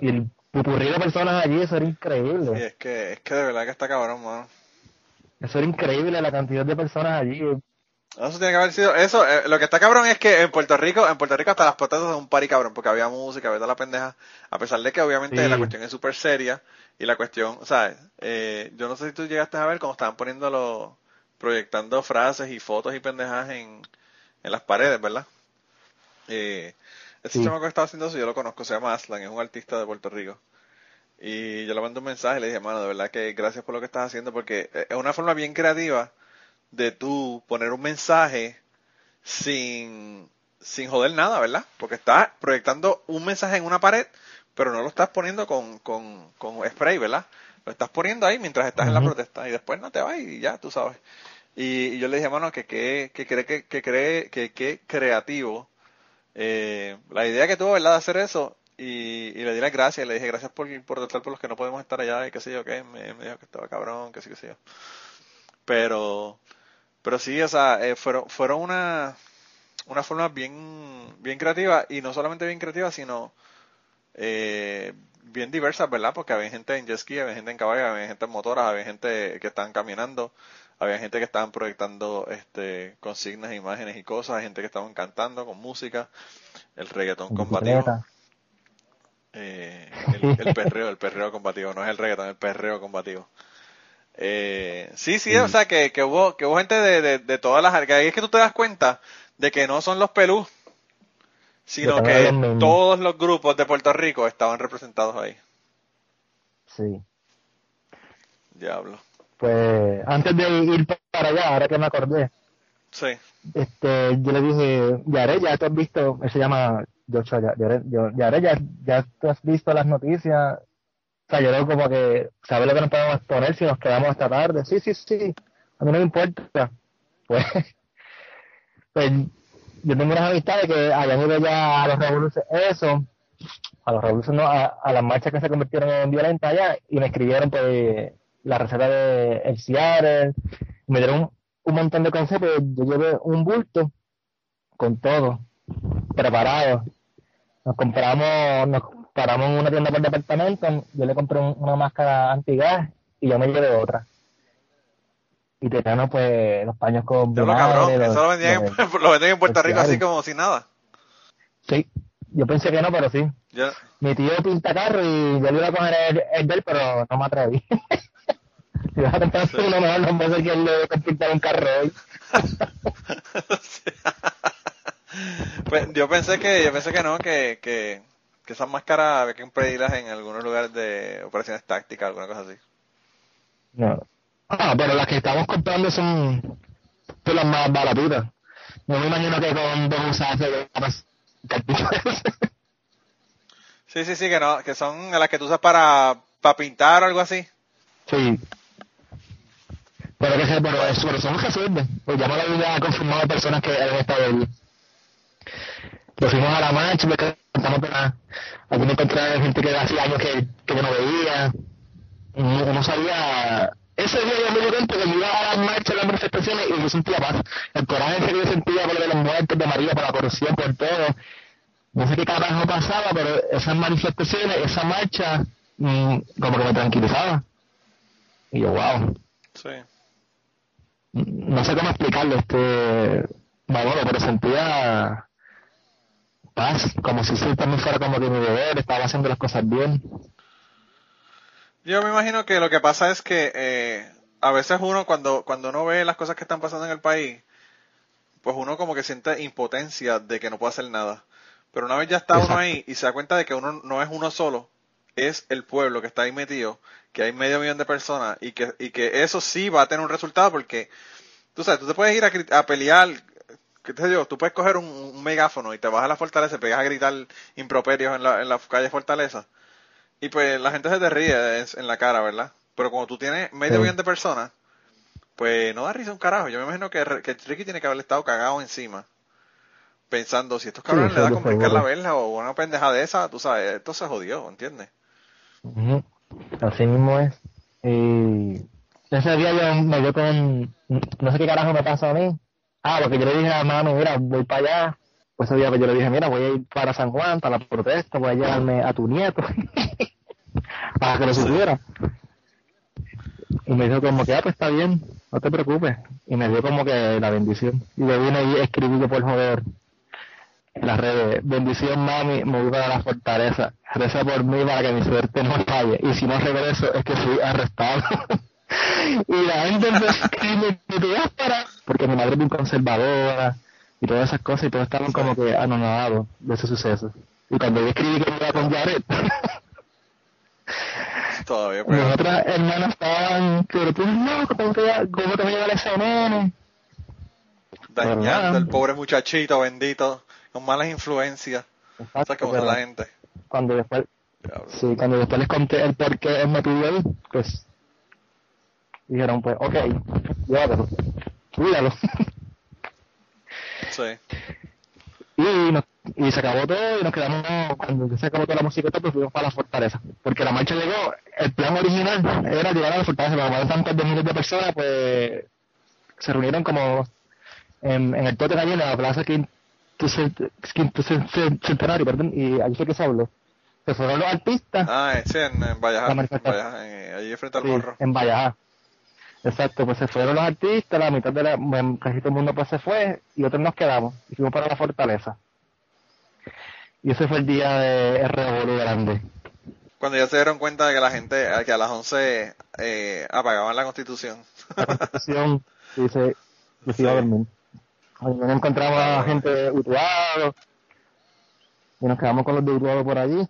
[SPEAKER 3] y el pupurrí de personas allí, eso era increíble.
[SPEAKER 2] Sí, es que, es que de verdad que está cabrón, mano.
[SPEAKER 3] Eso era increíble, la cantidad de personas allí,
[SPEAKER 2] eso tiene que haber sido, eso, eh, lo que está cabrón es que en Puerto Rico, en Puerto Rico hasta las protestas son un pari cabrón, porque había música, había toda la pendeja, a pesar de que obviamente la cuestión es súper seria, y la cuestión, o sea, eh, yo no sé si tú llegaste a ver cómo estaban poniéndolo, proyectando frases y fotos y pendejas en, en las paredes, ¿verdad? Eh, ese chamaco que estaba haciendo eso, yo lo conozco, se llama Aslan, es un artista de Puerto Rico. Y yo le mandé un mensaje y le dije, mano, de verdad que gracias por lo que estás haciendo, porque es una forma bien creativa de tú poner un mensaje sin, sin joder nada, ¿verdad? Porque estás proyectando un mensaje en una pared, pero no lo estás poniendo con, con, con spray, ¿verdad? Lo estás poniendo ahí mientras estás en la protesta y después no te vas y ya, tú sabes. Y, yo le dije, mano, que que, que cree que, que cree que, que creativo. Eh, la idea que tuvo, ¿verdad?, de hacer eso. Y, y le di las gracias, le dije gracias por, por por los que no podemos estar allá y qué sé yo qué. Me, me dijo que estaba cabrón, que sí, que sé yo. Pero, pero sí, o sea, eh, fueron, fueron una, una forma bien, bien creativa y no solamente bien creativa, sino eh, bien diversa, ¿verdad? Porque había gente en jet ski, había gente en caballo, había gente en motoras, había gente que estaban caminando, había gente que estaban proyectando este, consignas, imágenes y cosas, gente que estaban cantando con música, el reggaetón combativo. Eh, el, el perreo, el perreo combativo, no es el reggaetón, el perreo combativo. Eh, sí, sí, o sea que, que, hubo, que hubo gente de, de, de todas las áreas. Ahí es que tú te das cuenta de que no son los pelú, sino que todos los grupos de Puerto Rico estaban representados ahí.
[SPEAKER 3] Sí.
[SPEAKER 2] Diablo.
[SPEAKER 3] Pues antes de ir para allá, ahora que me acordé,
[SPEAKER 2] sí.
[SPEAKER 3] este, yo le dije, Yare, ya tú has visto, él se llama Joshua, Yare, Yare, ya, ya tú has visto las noticias o sea, yo como que, ¿sabes lo que nos podemos poner si nos quedamos hasta tarde? Sí, sí, sí, a mí no me importa. Pues, *laughs* pues yo tengo unas amistades que hayan ido ya a los revoluciones, eso, a los revoluciones, no, a, las marchas que se convirtieron en violentas allá, y me escribieron pues la receta de el me dieron un, montón de consejos, yo llevé un bulto con todo, preparado. Nos compramos, nos paramos en una tienda por departamento, yo le compré una máscara antigas y yo me llevé otra. Y teníamos pues los paños con
[SPEAKER 2] Yo lo cabrón, eso lo vendían, en, *laughs* lo vendían en Puerto Rico así como sin nada.
[SPEAKER 3] Sí, yo pensé que no, pero sí. Mi tío pinta carro y yo le iba a coger el, el del, pero no me atreví. *laughs* si vas a comprar uno mejor, no que él le pintar un carro hoy. *laughs*
[SPEAKER 2] pues yo pensé que, yo pensé que no, que, que que esas máscaras había que pedirlas en algunos lugares de operaciones tácticas, alguna cosa así.
[SPEAKER 3] No. Ah, pero las que estamos comprando son, son las más baratutas. No me imagino que con dos usadas de *laughs*
[SPEAKER 2] Sí, sí, sí, que no, que son las que tú usas para, para pintar o algo así.
[SPEAKER 3] Sí. Pero que se, pero son resuelve. Pues ya me lo había confirmado personas que habían estado allí. Lo fuimos a la marcha, allí me encontré gente que hacía años que, que yo no veía. No, no sabía ese día yo me di cuenta que me iba a las marchas, las manifestaciones y yo sentía paz. El coraje que yo sentía por lo de los muertos de María, por la corrupción, por todo. No sé qué carajo pasaba, pero esas manifestaciones, esa marcha, mmm, como que me tranquilizaba. Y yo, wow.
[SPEAKER 2] Sí.
[SPEAKER 3] No sé cómo explicarlo, este. Bueno, pero sentía paz, como si sí también fuera como que mi deber, estaba haciendo las cosas bien.
[SPEAKER 2] Yo me imagino que lo que pasa es que eh, a veces uno cuando, cuando uno ve las cosas que están pasando en el país, pues uno como que siente impotencia de que no puede hacer nada. Pero una vez ya está uno ahí y se da cuenta de que uno no es uno solo, es el pueblo que está ahí metido, que hay medio millón de personas y que, y que eso sí va a tener un resultado porque, tú sabes, tú te puedes ir a, a pelear, qué te digo, tú puedes coger un, megáfono y te vas a la fortaleza y pegas a gritar improperios en la, en la calle Fortaleza y pues la gente se te ríe en la cara, ¿verdad? Pero cuando tú tienes medio millón de personas, pues no da risa un carajo. Yo me imagino que, que Ricky tiene que haber estado cagado encima. Pensando, si estos cabrones le da con brincar la verla o una pendeja de esa, tú sabes, esto se jodió, ¿entiendes?
[SPEAKER 3] Así mismo es. Y ese día yo me dio con, no sé qué carajo me pasa a mí. Ah, porque yo le dije a mami, mira, voy para allá. Pues ese día pues yo le dije, mira, voy a ir para San Juan, para la protesta, voy a llevarme a tu nieto. *laughs* para que lo supiera. Y me dijo como que, ah, pues está bien, no te preocupes. Y me dio como que la bendición. Y le vine y escribí por joder en las redes, bendición mami, me voy para la fortaleza. Reza por mí para que mi suerte no falle. Y si no regreso es que fui arrestado. *laughs* y la gente empezó a escribirme, para... Porque mi madre es muy conservadora y todas esas cosas y todos estaban como que anonadados de ese suceso. Y cuando yo escribí que me iba con Jared, *laughs*
[SPEAKER 2] Todavía
[SPEAKER 3] Mis otras hermanas estaban, pero tú loco, ¿cómo te, cómo te va a llevar ese nene?
[SPEAKER 2] Dañando al pobre muchachito bendito, con malas influencias. Exacto, ¿Sabes cómo la gente?
[SPEAKER 3] Cuando después, sí, cuando después les conté el por qué él me pidió él, pues dijeron pues, ok, llévatelo, cuídalo.
[SPEAKER 2] Sí.
[SPEAKER 3] Y nos y se acabó todo y nos quedamos, cuando se acabó toda la música, pues fuimos para la fortaleza. Porque la marcha llegó, el plan original era llegar a la fortaleza, pero como tantos de miles de personas, pues se reunieron como en, en el Tote allí en la plaza Quinto, Centenario, perdón, y allí fue que se habló. Se fueron los artistas.
[SPEAKER 2] Ah, sí, en, en Valleja, en allí frente al sí, morro.
[SPEAKER 3] En Valleja. Exacto, pues se fueron los artistas, la mitad de la, casi todo el mundo pues se fue y otros nos quedamos y fuimos para la fortaleza. Y ese fue el día de Revolu Grande.
[SPEAKER 2] Cuando ya se dieron cuenta de que la gente, que a las 11 eh, apagaban la constitución.
[SPEAKER 3] La constitución, *laughs* dice, que se iba a dormir. nos encontramos a gente Utuado, y nos quedamos con los de Utuado por allí.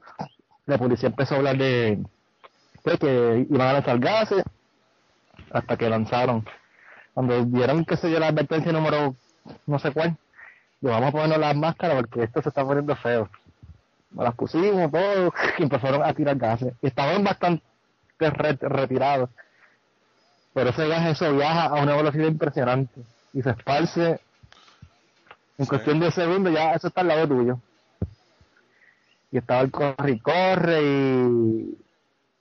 [SPEAKER 3] La policía empezó a hablar de pues, que iban a lanzar gases, hasta que lanzaron. Cuando dieron, que se dio la advertencia número no sé cuál, yo vamos a ponernos las máscaras porque esto se está poniendo feo. Nos las pusimos todos *laughs* y empezaron a tirar gases. Y estaban bastante retirados. Pero ese gas eso viaja a una velocidad impresionante y se esparce en cuestión de segundos ya eso está al lado tuyo. Y estaba el corre y corre y,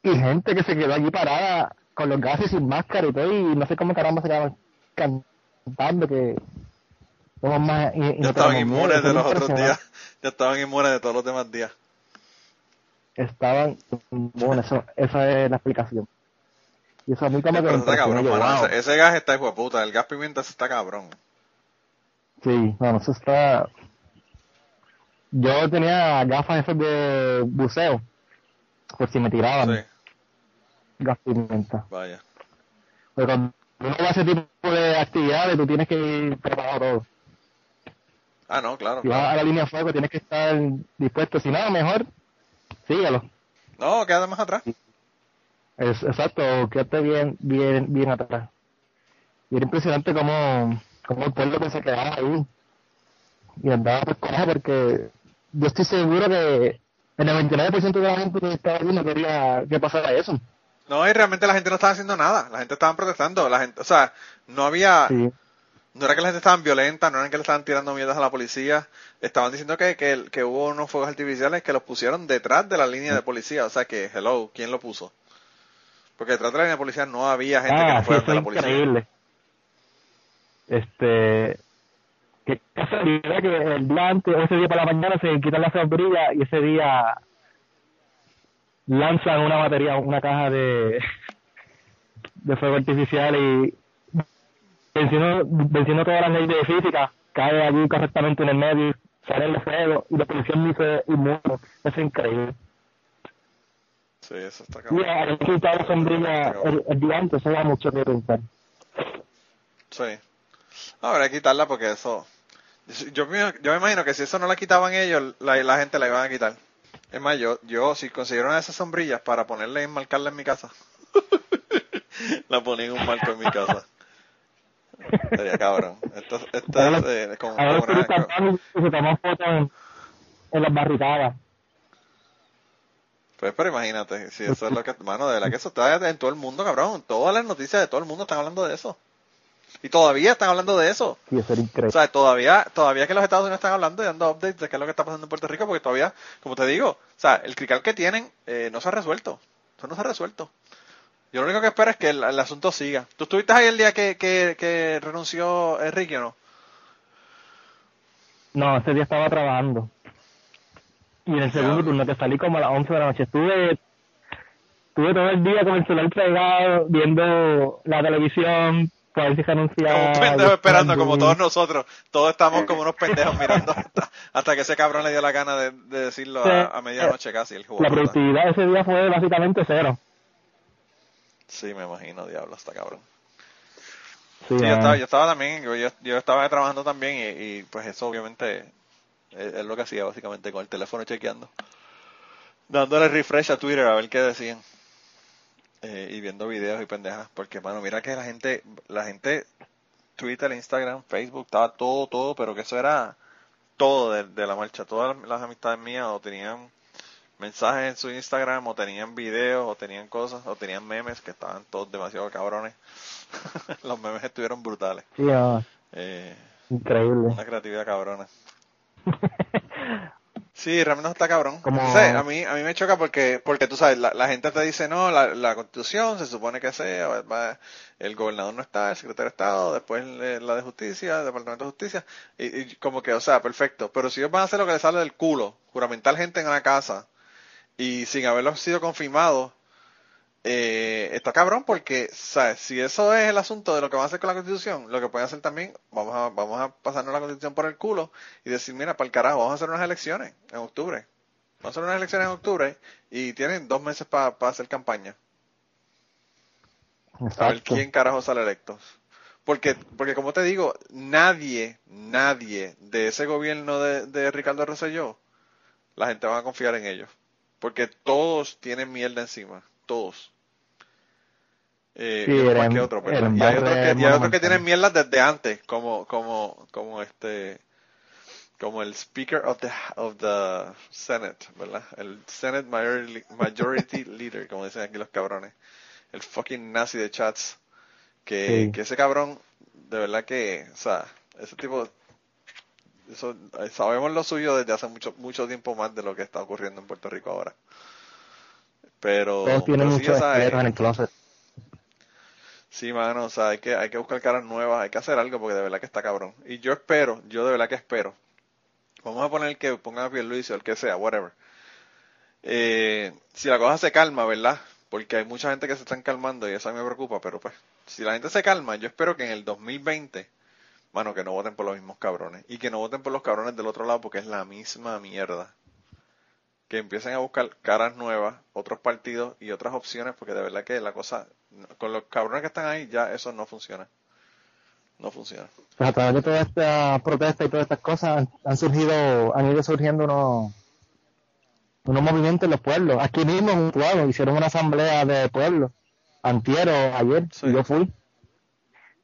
[SPEAKER 3] y gente que se quedó allí parada con los gases sin máscara y todo y no sé cómo caramba se quedaban cantando que
[SPEAKER 2] ya estaban inmunes de los otros días. Ya estaban inmunes de todos los demás días.
[SPEAKER 3] Estaban inmunes, eso, esa es la explicación. Y eso a mí como que
[SPEAKER 2] está cabrón, ese, gas está hijo de puta, el gas pimienta está cabrón.
[SPEAKER 3] Sí, bueno, eso está... Yo tenía gafas esas de buceo, por si me tiraban. Sí. Gas pimienta.
[SPEAKER 2] Vaya.
[SPEAKER 3] Pero cuando uno va a ese tipo de actividades, tú tienes que ir preparado todo.
[SPEAKER 2] Ah, no, claro.
[SPEAKER 3] Si vas a la línea de fuego tienes que estar dispuesto. Si no, mejor sígalo.
[SPEAKER 2] No, queda más atrás.
[SPEAKER 3] Es, exacto, quédate bien, bien, bien atrás. Y era impresionante como, como el pueblo que se quedaba ahí. Y andaba por coja porque yo estoy seguro que el 99% de la gente que estaba ahí no quería que pasara eso.
[SPEAKER 2] No, y realmente la gente no estaba haciendo nada. La gente estaba protestando. La gente, o sea, no había, no era que la gente estaba violenta, no era que le estaban tirando mierdas a la policía. Estaban diciendo que, que, que, hubo unos fuegos artificiales que los pusieron detrás de la línea de policía. O sea que, hello, ¿quién lo puso? Porque detrás de la línea de policía no había gente que no ah, fuera de la policía. Increíble.
[SPEAKER 3] Este, que casualidad que el antes, ese día para la mañana se quitan la sombrilla y ese día lanzan una batería, una caja de, de fuego artificial y venciendo, venciendo todas las leyes de física, cae allí correctamente en el medio, sale el fuego y la policía no hizo inmuno. Es increíble.
[SPEAKER 2] Sí, eso está cabrón.
[SPEAKER 3] Sombrilla el, el día antes, eso da mucho que pensar.
[SPEAKER 2] Sí. Ahora quitarla porque eso. Yo, yo me imagino que si eso no la quitaban ellos, la, la gente la iban a quitar. Es más, yo, yo si consiguieron esas sombrillas para ponerle y enmarcarla en mi casa, *laughs* la ponía en un marco en mi casa. Sería cabrón. Esto, esto es eh, como, como
[SPEAKER 3] una... fotos en las barricadas.
[SPEAKER 2] Pues, pero imagínate, si eso es lo que, mano, de verdad que eso está en todo el mundo, cabrón. Todas las noticias de todo el mundo están hablando de eso. Y todavía están hablando de eso.
[SPEAKER 3] Sí, eso increíble.
[SPEAKER 2] O sea, todavía, todavía que los Estados Unidos están hablando y dando updates de qué es lo que está pasando en Puerto Rico, porque todavía, como te digo, o sea, el crical que tienen eh, no se ha resuelto. Eso no se ha resuelto. Yo lo único que espero es que el, asunto siga. ¿Tú estuviste ahí el día que, que, que renunció Enrique o no?
[SPEAKER 3] No, ese día estaba trabajando. Y en el segundo turno que salí como a las 11 de la noche. Estuve, estuve todo el día con el celular pegado, viendo la televisión, para ver si se anunciaba.
[SPEAKER 2] Un pendejo esperando, como todos nosotros. Todos estamos como unos pendejos mirando hasta, que ese cabrón le dio la gana de, decirlo a, medianoche casi. El
[SPEAKER 3] la productividad ese día fue básicamente cero.
[SPEAKER 2] Sí, me imagino, diablo, hasta cabrón. Sí, yo, estaba, yo estaba también, yo, yo estaba trabajando también y, pues eso obviamente es, lo que hacía básicamente con el teléfono chequeando. Dándole refresh a Twitter a ver qué decían. Eh, y viendo videos y pendejas. Porque, mano, mira que la gente, la gente, Twitter, Instagram, Facebook, estaba todo, todo, pero que eso era todo de, de la marcha. Todas las amistades mías o tenían mensajes en su Instagram, o tenían videos, o tenían cosas, o tenían memes que estaban todos demasiado cabrones. *laughs* Los memes estuvieron brutales.
[SPEAKER 3] eh, Increíble.
[SPEAKER 2] Una creatividad cabrona. *laughs* Sí, realmente está cabrón. a mí a mí me choca porque porque tú sabes, la, gente te dice, no, la, la constitución se supone que sea, el gobernador no está, el secretario de Estado, después la de justicia, el departamento de justicia, y, como que, o sea, perfecto. Pero si ellos van a hacer lo que les sale del culo, juramentar gente en una casa, y sin haberlo sido confirmado, eh, está cabrón porque, ¿sabes? Si eso es el asunto de lo que van a hacer con la constitución, lo que pueden hacer también, vamos a, vamos a pasarnos la constitución por el culo y decir, mira, para el carajo, vamos a hacer unas elecciones en octubre. Vamos a hacer unas elecciones en octubre y tienen dos meses para hacer campaña. A ver quién carajo sale electo. Porque, porque como te digo, nadie, nadie de ese gobierno de, de Ricardo Rosselló, la gente va a confiar en ellos. Porque todos tienen mierda encima. Todos. Eh, sí, que otro, y hay otros que, tienen mierda desde antes, como, como, como este, como el Speaker of the, of the Senate, ¿verdad? El Senate Majority, majority *laughs* Leader, como dicen aquí los cabrones. El fucking nazi de chats. Que, que ese cabrón, de verdad que, o sea, ese tipo, eso, eh, sabemos lo suyo desde hace mucho, mucho tiempo más de lo que está ocurriendo en Puerto Rico ahora. Pero,
[SPEAKER 3] mucho closet.
[SPEAKER 2] Sí, mano, o sea, hay que, hay que buscar caras nuevas, hay que hacer algo porque de verdad que está cabrón. Y yo espero, yo de verdad que espero. Vamos a poner que ponga a Pierluisi o el que sea, whatever. Eh, si la cosa se calma, ¿verdad? Porque hay mucha gente que se están calmando y eso me preocupa, pero pues, si la gente se calma, yo espero que en el 2020, mano, que no voten por los mismos cabrones. Y que no voten por los cabrones del otro lado porque es la misma mierda que empiecen a buscar caras nuevas, otros partidos y otras opciones, porque de verdad que la cosa, con los cabrones que están ahí, ya eso no funciona. No funciona.
[SPEAKER 3] Pues a través de toda esta protesta y todas estas cosas han surgido, han ido surgiendo unos, unos movimientos en los pueblos. Aquí mismo en pueblo hicieron una asamblea de pueblos, antiero, ayer, y yo fui.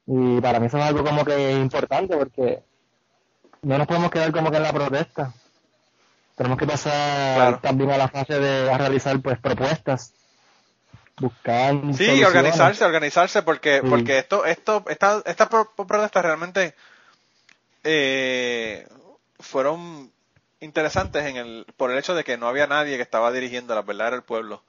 [SPEAKER 3] Y para mí eso es algo como que importante porque no nos podemos quedar como que en la protesta tenemos que pasar también a la fase de realizar pues propuestas buscar.
[SPEAKER 2] Sí, organizarse, organizarse, porque, porque esto, esto, esta, estas protestas realmente eh, fueron interesantes en el, por el hecho de que no había nadie que estaba dirigiendo la verdad era el pueblo.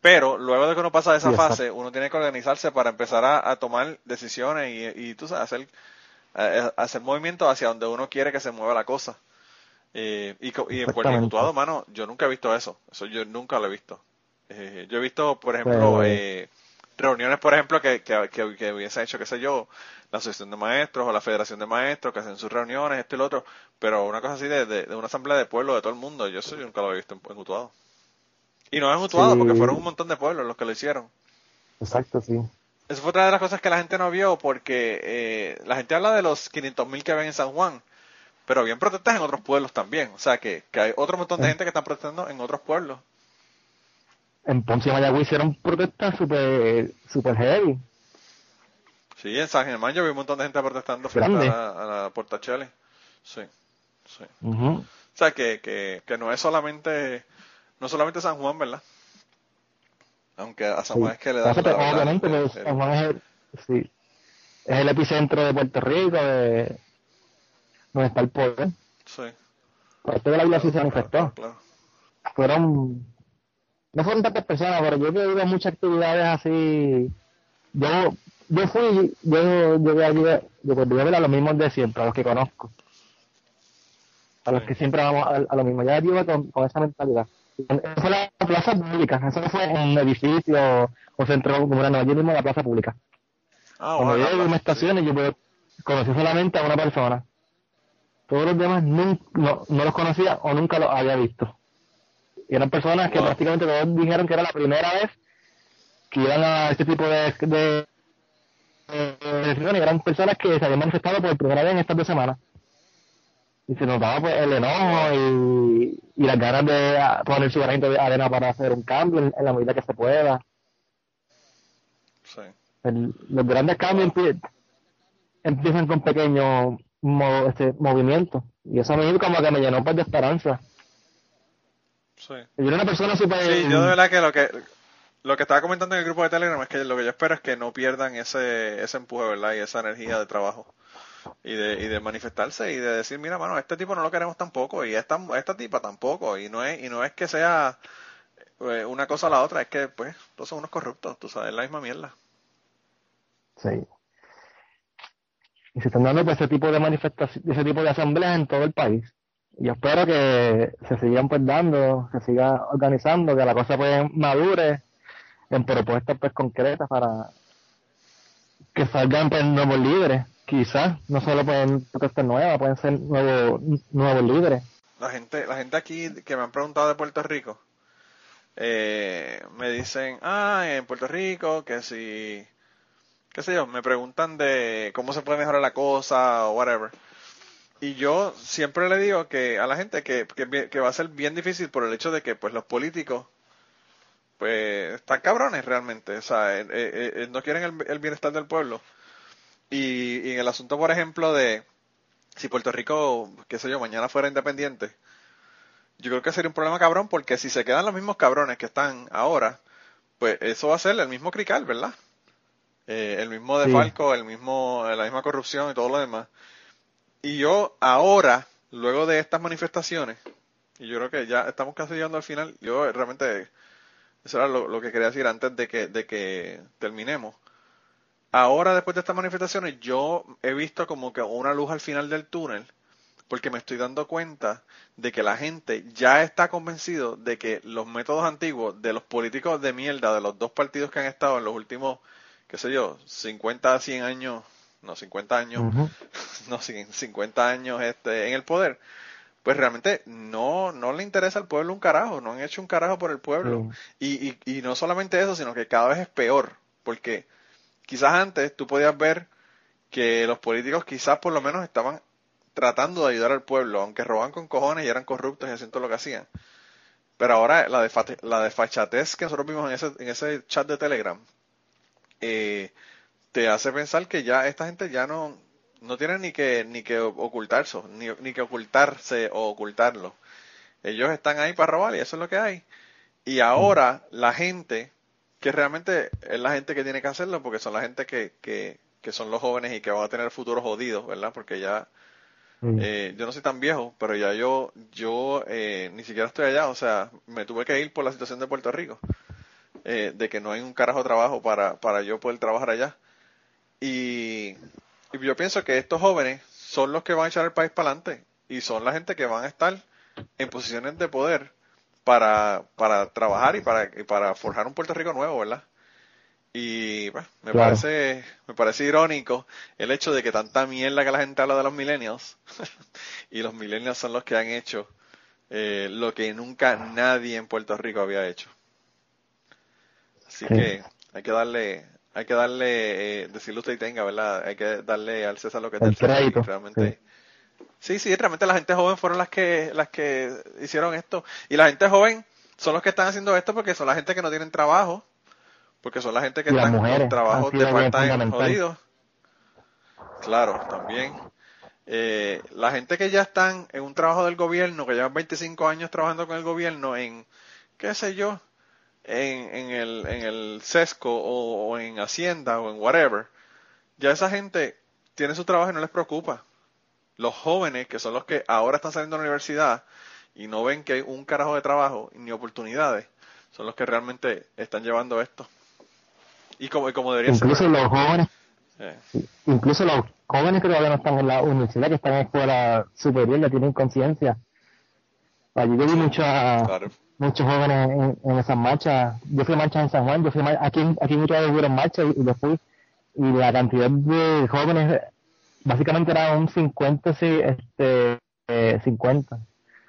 [SPEAKER 2] Pero luego de que uno pasa de esa fase, uno tiene que organizarse para empezar a, tomar decisiones y, y tú sabes, hacer, hacer movimientos hacia donde uno quiere que se mueva la cosa. Eh, y, y, en Puerto Rico, mano, yo nunca he visto eso. Eso yo nunca lo he visto. Eh, yo he visto, por ejemplo, eh, reuniones, por ejemplo, que, que, que, hubiese hecho, qué sé yo, la Asociación de Maestros o la Federación de Maestros, que hacen sus reuniones, esto y lo otro, pero una cosa así de, de, una asamblea de pueblo de todo el mundo, yo eso yo nunca lo he visto en, en Utuado. Y no es Utuado, porque fueron un montón de pueblos los que lo hicieron.
[SPEAKER 3] Exacto, sí.
[SPEAKER 2] Eso fue otra de las cosas que la gente no vio, porque eh, la gente habla de los 500.000 que ven en San Juan, pero bien protestas en otros pueblos también. O sea, que, que hay otro montón de eh. gente que están protestando en otros pueblos
[SPEAKER 3] en Ponce y Mayagüez hicieron protestas super, super heavy.
[SPEAKER 2] Sí, en San Germán yo vi un montón de gente protestando frente a la, Puerta Chile. Sí, sí. O sea, que, que, que no es solamente, no solamente San Juan, ¿verdad? Aunque a San Juan es que le da la,
[SPEAKER 3] Obviamente, San Juan es el, sí, es el epicentro de Puerto Rico, de donde está el poder. Sí. Parte de la isla sí se manifestó. Claro. Fueron no fueron tantas personas, pero yo he ido muchas actividades así. Yo, yo fui, yo yo pues voy a a los mismos de siempre, a los que conozco. A los que siempre vamos a, lo mismo. Ya yo con, esa mentalidad. Eso fue la plaza pública, eso no fue un edificio o centro comunal, yo mismo en la plaza pública. Ah, Cuando yo llegué a estaciones, yo conocí solamente a una persona. Todos los demás no, no los conocía o nunca los había visto. Y eran personas que prácticamente todos dijeron que era la primera vez que iban a este tipo de, de, de, eran personas que se habían manifestado por primera vez en estas dos semanas. Y se notaba pues el enojo y, y las ganas de poner su granito de arena para hacer un cambio en, la medida que se pueda. Sí. los grandes cambios empiezan con pequeños este, movimientos. Y eso a mí como que me llenó pues de esperanza.
[SPEAKER 2] Sí.
[SPEAKER 3] Yo era una persona súper...
[SPEAKER 2] Sí, yo de verdad que lo que lo que estaba comentando en el grupo de Telegram es que lo que yo espero es que no pierdan ese, ese empuje, ¿verdad? Y esa energía de trabajo. Y de, y de manifestarse y de decir, mira, mano, este tipo no lo queremos tampoco y esta, esta tipa tampoco. Y no es, y no es que sea eh, una cosa o la otra, es que, pues, todos son unos corruptos, tú sabes, es la misma mierda.
[SPEAKER 3] Sí. Y se están dando pues, ese tipo de manifestaciones, ese tipo de asambleas en todo el país y espero que se sigan pues dando, se siga organizando, que la cosa pues madure en propuestas pues concretas para que salgan pues nuevos líderes, quizás, no solo pueden protestas nuevas, pueden ser nuevos, nuevos líderes.
[SPEAKER 2] La gente, la gente aquí que me han preguntado de Puerto Rico, eh, me dicen, ah, en Puerto Rico, que si, qué sé yo, me preguntan de cómo se puede mejorar la cosa o whatever. Y yo siempre le digo que a la gente que, va a ser bien difícil por el hecho de que pues los políticos pues están cabrones realmente, o sea, eh, eh, eh, no quieren el, bienestar del pueblo. Y, en el asunto, por ejemplo, de si Puerto Rico, qué sé yo, mañana fuera independiente, yo creo que sería un problema cabrón porque si se quedan los mismos cabrones que están ahora, pues eso va a ser el mismo crical, ¿verdad? El mismo defalco, el mismo, la misma corrupción y todo lo demás. Y yo ahora, luego de estas manifestaciones, y yo creo que ya estamos casi llegando al final, yo realmente, eso era lo, que quería decir antes de que, de que terminemos. Ahora, después de estas manifestaciones, yo he visto como que una luz al final del túnel, porque me estoy dando cuenta de que la gente ya está convencido de que los métodos antiguos de los políticos de mierda, de los dos partidos que han estado en los últimos, qué sé yo, 50 a 100 años no 50 años, *laughs* no 50 años este, en el poder, pues realmente no, no le interesa al pueblo un carajo, no han hecho un carajo por el pueblo. Y, y, y no solamente eso, sino que cada vez es peor, porque quizás antes tú podías ver que los políticos quizás por lo menos estaban tratando de ayudar al pueblo, aunque roban con cojones y eran corruptos y hacían todo lo que hacían. Pero ahora la, la desfachatez que nosotros vimos en ese, en ese chat de Telegram, eh, te hace pensar que ya esta gente ya no, no tiene ni que, ni que ocultarse, ni, ni que ocultarse o ocultarlo. Ellos están ahí para robar y eso es lo que hay. Y ahora la gente que realmente es la gente que tiene que hacerlo porque son la gente que, que, que son los jóvenes y que van a tener el futuro jodido, ¿verdad? Porque ya, eh, yo no soy tan viejo, pero ya yo, yo eh, ni siquiera estoy allá, o sea, me tuve que ir por la situación de Puerto Rico, eh, de que no hay un carajo de trabajo para, para yo poder trabajar allá. Y, y yo pienso que estos jóvenes son los que van a echar el país para adelante y son la gente que van a estar en posiciones de poder para, para trabajar y para, y para forjar un Puerto Rico nuevo, ¿verdad? Y me parece me parece irónico el hecho de que tanta mierda que la gente habla de los millennials *laughs* y los millennials son los que han hecho eh, lo que nunca nadie en Puerto Rico había hecho. Así que hay que darle hay que darle eh, decirle usted y tenga, ¿verdad? Hay que darle al César lo que
[SPEAKER 3] es
[SPEAKER 2] del realmente sí. sí, realmente la gente joven fueron las que las que hicieron esto y la gente joven son los que están haciendo esto porque son la gente que no tienen trabajo porque son la gente que están en trabajos de part-time jodidos. Claro, también. Eh, la gente que ya están en un trabajo del gobierno, que llevan 25 años trabajando con el gobierno en, qué sé yo, en, en, el, en el sesco o, en Hacienda o en whatever, ya esa gente tiene su trabajo y no les preocupa. Los jóvenes, que son los que ahora están saliendo de la universidad y no ven que hay un carajo de trabajo ni oportunidades, son los que realmente están llevando esto. Y como, como debería
[SPEAKER 3] incluso los jóvenes, incluso los jóvenes que todavía no están en la universidad, que están en escuela superior, ya tienen conciencia. Allí yo vi muchos muchos jóvenes en, esas marchas. Yo fui a marchas en San Juan, yo fui aquí, aquí muchos de en marcha y, lo fui. Y la cantidad de jóvenes, básicamente era un 50, este, 50. Eh,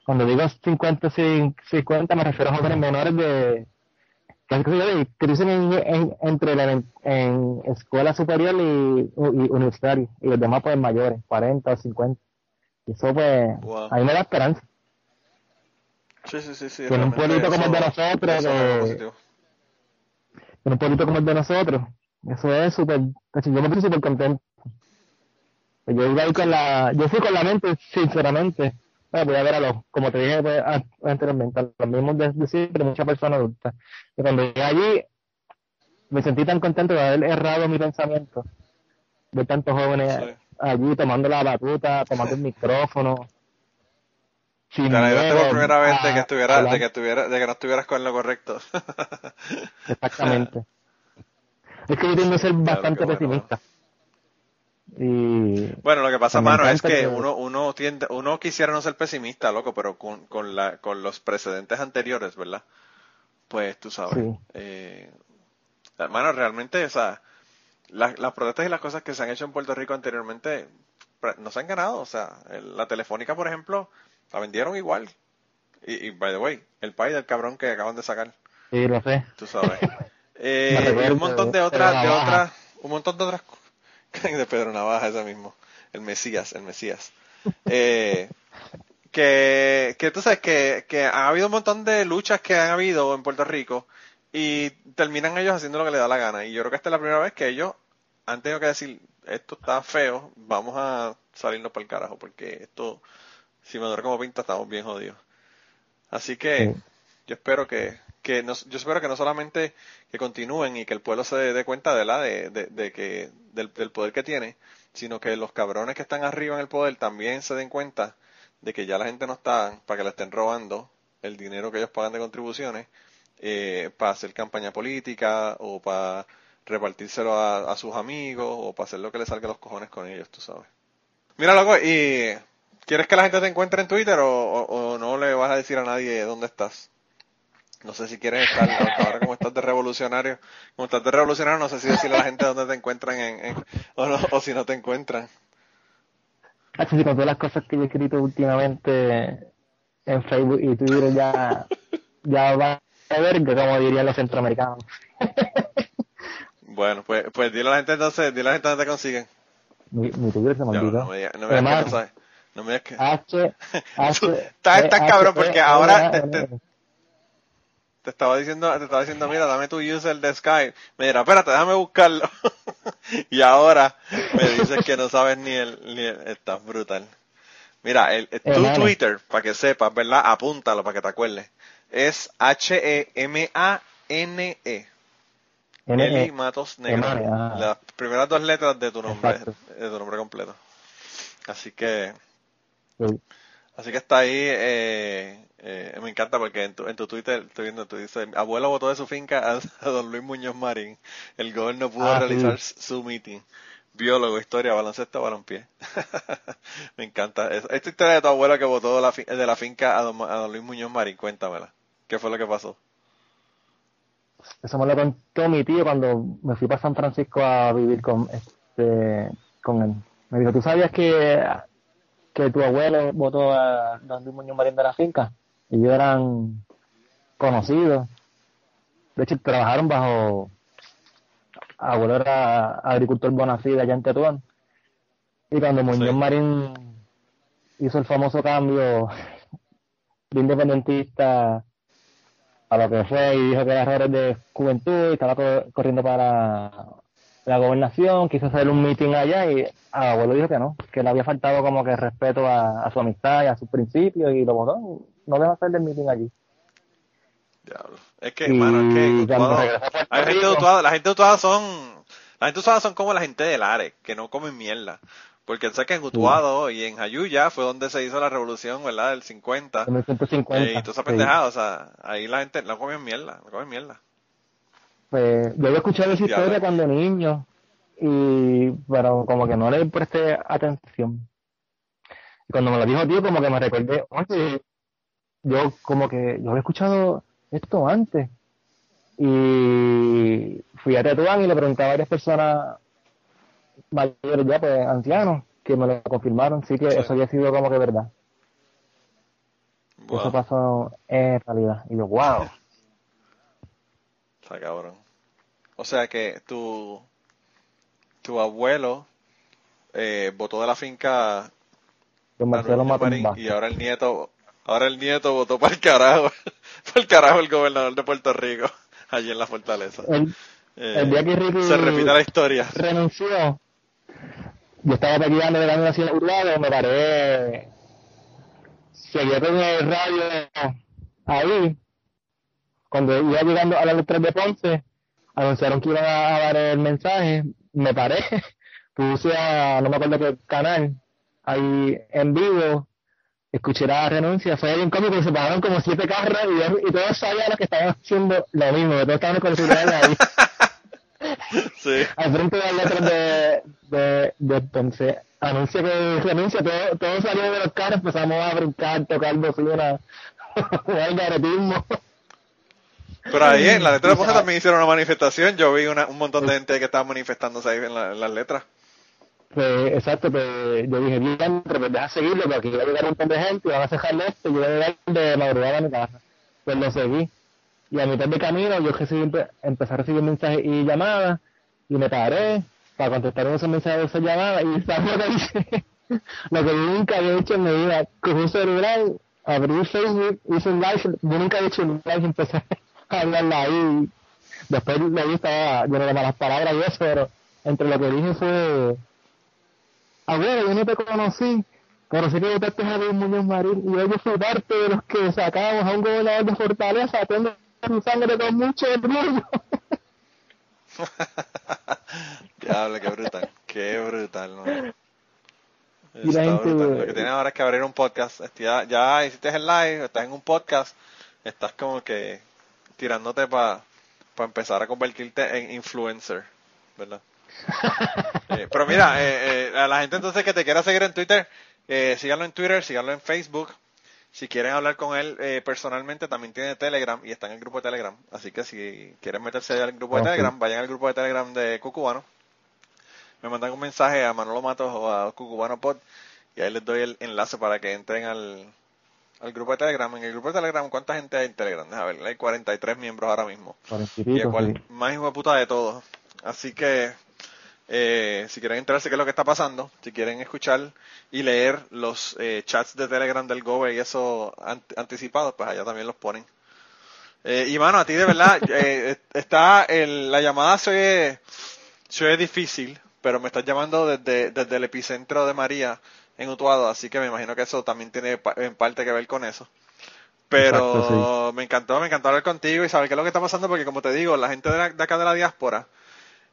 [SPEAKER 3] Cuando digo 50, 50 me refiero a jóvenes menores de que dicen en, entre la, en escuela superior y, universitaria y los demás pues mayores, 40 o 50. Y eso pues, ahí me da esperanza.
[SPEAKER 2] Sí, sí, sí, sí.
[SPEAKER 3] en un pueblito como el de nosotros, en un pueblito como el de nosotros, eso es súper, yo me estoy súper contento. Yo iba ahí con la, yo fui con la mente, sinceramente, voy a ver a los, como te dije pues, anteriormente, a los mismos de, siempre, muchas personas adultas. Y cuando llegué allí, me sentí tan contento de haber errado mi pensamiento, de tantos jóvenes allí tomando la batuta, tomando el micrófono.
[SPEAKER 2] Te por primera vez de que, estuviera, de, que estuviera, de que no estuvieras con lo correcto. *laughs*
[SPEAKER 3] Exactamente. *laughs* Es que yo tengo que ser bastante pesimista. Y
[SPEAKER 2] bueno, lo que pasa, mano, es que, uno, uno tiende, uno quisiera no ser pesimista, loco, pero con, con, la, con los precedentes anteriores, ¿verdad? Pues tú sabes. Eh, mano, realmente, o sea, las protestas y las cosas que se han hecho en Puerto Rico anteriormente no se han ganado. O sea, la telefónica, por ejemplo, la vendieron igual. Y, by the way, el país del cabrón que acaban de sacar.
[SPEAKER 3] Sí, lo sé.
[SPEAKER 2] Tú sabes. *laughs* Eh, y un montón de otras, de otras, un montón de otras *laughs* de Pedro Navaja, ese mismo, el Mesías, el Mesías. Eh, *laughs* que, que tú sabes que, que ha habido un montón de luchas que han habido en Puerto Rico y terminan ellos haciendo lo que les da la gana. Y yo creo que esta es la primera vez que ellos han tenido que decir, esto está feo, vamos a salirnos por el carajo, porque esto, si me duele como pinta, estamos bien jodidos. Así que yo espero que, que no, yo espero que no solamente que continúen y que el pueblo se dé cuenta de la de, de, que del, poder que tiene, sino que los cabrones que están arriba en el poder también se den cuenta de que ya la gente no está para que le estén robando el dinero que ellos pagan de contribuciones eh, para hacer campaña política o para repartírselo a, sus amigos o para hacer lo que le salga los cojones con ellos, tú sabes. Mira, loco, ¿y quieres que la gente te encuentre en Twitter o no le vas a decir a nadie dónde estás? No sé si quieres estar, *laughs* ahora como estás de revolucionario, como estás de revolucionario, no sé si decirle a la gente dónde te encuentran en, o, no, o si no te encuentran.
[SPEAKER 3] Así con todas las cosas que yo he escrito últimamente en Facebook y Twitter ya, ya va a ver como dirían los centroamericanos. *laughs*
[SPEAKER 2] bueno, pues, pues dile a la gente entonces, dile a la gente dónde te consiguen.
[SPEAKER 3] Mi, mi Twitter se me olvidó.
[SPEAKER 2] No, me digas, no me digas que no me que...
[SPEAKER 3] H,
[SPEAKER 2] H, estás, cabrón porque ahora te, te estaba diciendo, te estaba diciendo, mira, dame tu user de Skype. Me dirá, espérate, déjame buscarlo. *laughs* y ahora me dices que no sabes ni el, ni el, estás brutal. Mira, el, tu Twitter, para que sepas, ¿verdad? Apúntalo para que te acuerdes. Es H-E-M-A-N-E. Eli Matos Negro. Las primeras dos letras de tu nombre, de tu nombre completo. Así que, así que está ahí. Eh, eh, me encanta porque en tu, en tu Twitter estoy viendo, tú dices, abuelo votó de su finca a, don Luis Muñoz Marín. El gobierno pudo ah, realizar su meeting. Biólogo, historia, baloncesto, balonpié. *laughs* me encanta. Esta historia de tu abuelo que votó de la, de la finca a don, a don Luis Muñoz Marín, cuéntamela. ¿Qué fue lo que pasó?
[SPEAKER 3] Eso me lo contó mi tío cuando me fui para San Francisco a vivir con este con él. Me dijo, ¿tú sabías que, que tu abuelo votó a Don Luis Muñoz Marín de la finca? Y ellos eran conocidos. De hecho, trabajaron bajo... Abuelo era agricultor bonafide allá en Tetuán. Y cuando Muñoz Marín hizo el famoso cambio *laughs* de independentista a lo que fue y dijo que era errores de juventud y estaba corriendo para la gobernación, quiso hacer un meeting allá y a abuelo dijo que no, que le había faltado como que respeto a, su amistad y a sus principios y lo votó, no dejó hacer el meeting allí.
[SPEAKER 2] Diablo. Es que, hermano, es que la gente de la gente de son, la gente de son como la gente del Are, que no comen mierda. Porque sé que en Utuado y en Jayuya fue donde se hizo la revolución, ¿verdad? Del 50.
[SPEAKER 3] En el 150.
[SPEAKER 2] Eh, y tú esa pendejada, o sea, ahí la gente no come mierda, no come mierda.
[SPEAKER 3] Pues yo había escuchado esa historia cuando niño, y pero como que no le presté atención. Y cuando me lo dijo tío, como que me recordé, oye, yo como que yo había escuchado esto antes. Y fui a Tetuán y le pregunté a varias personas mayores ya, pues ancianos, que me lo confirmaron, sí que eso había sido como que verdad. Eso pasó en realidad. Y yo, wow.
[SPEAKER 2] Está cabrón. O sea que tu, tu abuelo eh, votó de la finca
[SPEAKER 3] Marcelo
[SPEAKER 2] Marín, y ahora el nieto ahora el nieto votó *laughs* para el carajo para el carajo el gobernador de Puerto Rico *laughs* allí en la fortaleza.
[SPEAKER 3] El, eh, día que Ricky
[SPEAKER 2] se repite la historia.
[SPEAKER 3] renunció yo estaba pequeñando de la Universidad Urbana, me paré, seguía con el radio ahí, cuando iba llegando a las letras de Ponce, anunciaron que iban a dar el mensaje, me paré, *laughs* puse a, no me acuerdo qué canal, ahí en vivo, escuché la renuncia, fue bien cómico, se pagaron como siete carros y, todos sabían que estaban haciendo lo mismo, todos estaban con el ahí. *laughs*
[SPEAKER 2] Sí.
[SPEAKER 3] Al frente de las letras de, de, de Ponce. Anuncia que renuncia, todo, todo salió de los carros, empezamos a brincar, tocar bocina, *laughs* jugar garetismo.
[SPEAKER 2] Pero ahí en la letra de Ponce también hicieron una manifestación. Yo vi una, un montón de gente que estaba manifestándose ahí en, las letras.
[SPEAKER 3] Pues, exacto, pues yo dije, bien, pero pues deja seguirlo, porque aquí va a llegar un montón de gente y van a cejarle esto, y yo voy a llegar de madrugada a mi casa. Pues lo seguí. Y a mitad de camino yo recibí, empecé a recibir mensajes y llamadas y me paré para contestar esos mensajes de esas llamadas y sabes *laughs* lo que hice, lo que nunca había hecho en mi vida, con un celular, abrí Facebook, hice un live, yo nunca había hecho un live y empecé hablarla ahí. Después le vi estaba lleno de malas palabras y eso, pero entre lo que dije fue, abuelo, yo no te conocí, pero sí que votaste a Luis Muñoz Marín y yo fui parte de los que sacamos a un gobernador de Fortaleza, tengo su sangre con mucho orgullo. *laughs*
[SPEAKER 2] Diablo, qué brutal, qué brutal, ¿no? Lo que tienes ahora es que abrir un podcast. Ya, ya hiciste el live, estás en un podcast, estás como que tirándote para empezar a convertirte en influencer, ¿verdad? *laughs* Eh, pero mira, eh, eh, a la gente entonces que te quiera seguir en Twitter, eh, síganlo en Twitter, síganlo en Facebook, si quieren hablar con él eh, personalmente, también tiene Telegram y está en el grupo de Telegram. Así que si quieren meterse al grupo de Telegram, vayan al grupo de Telegram de Cucubano. Me mandan un mensaje a Manolo Matos o a Cucubano Pod y ahí les doy el enlace para que entren al, al grupo de Telegram. En el grupo de Telegram, ¿cuánta gente hay en Telegram? Déjame ver, hay 43 miembros ahora mismo.
[SPEAKER 3] y
[SPEAKER 2] el cual, más hijo de puta de todos. Así que eh, si quieren enterarse qué es lo que está pasando, si quieren escuchar y leer los eh, chats de Telegram del Gobe y eso anticipados, pues allá también los ponen. Eh, y mano, a ti de verdad, *laughs* eh, está el, la llamada se oye, difícil, pero me estás llamando desde, desde el epicentro de María en Utuado, así que me imagino que eso también tiene en parte que ver con eso. Pero me encantó, me encantó hablar contigo y saber qué es lo que está pasando, porque como te digo, la gente de, acá de la diáspora,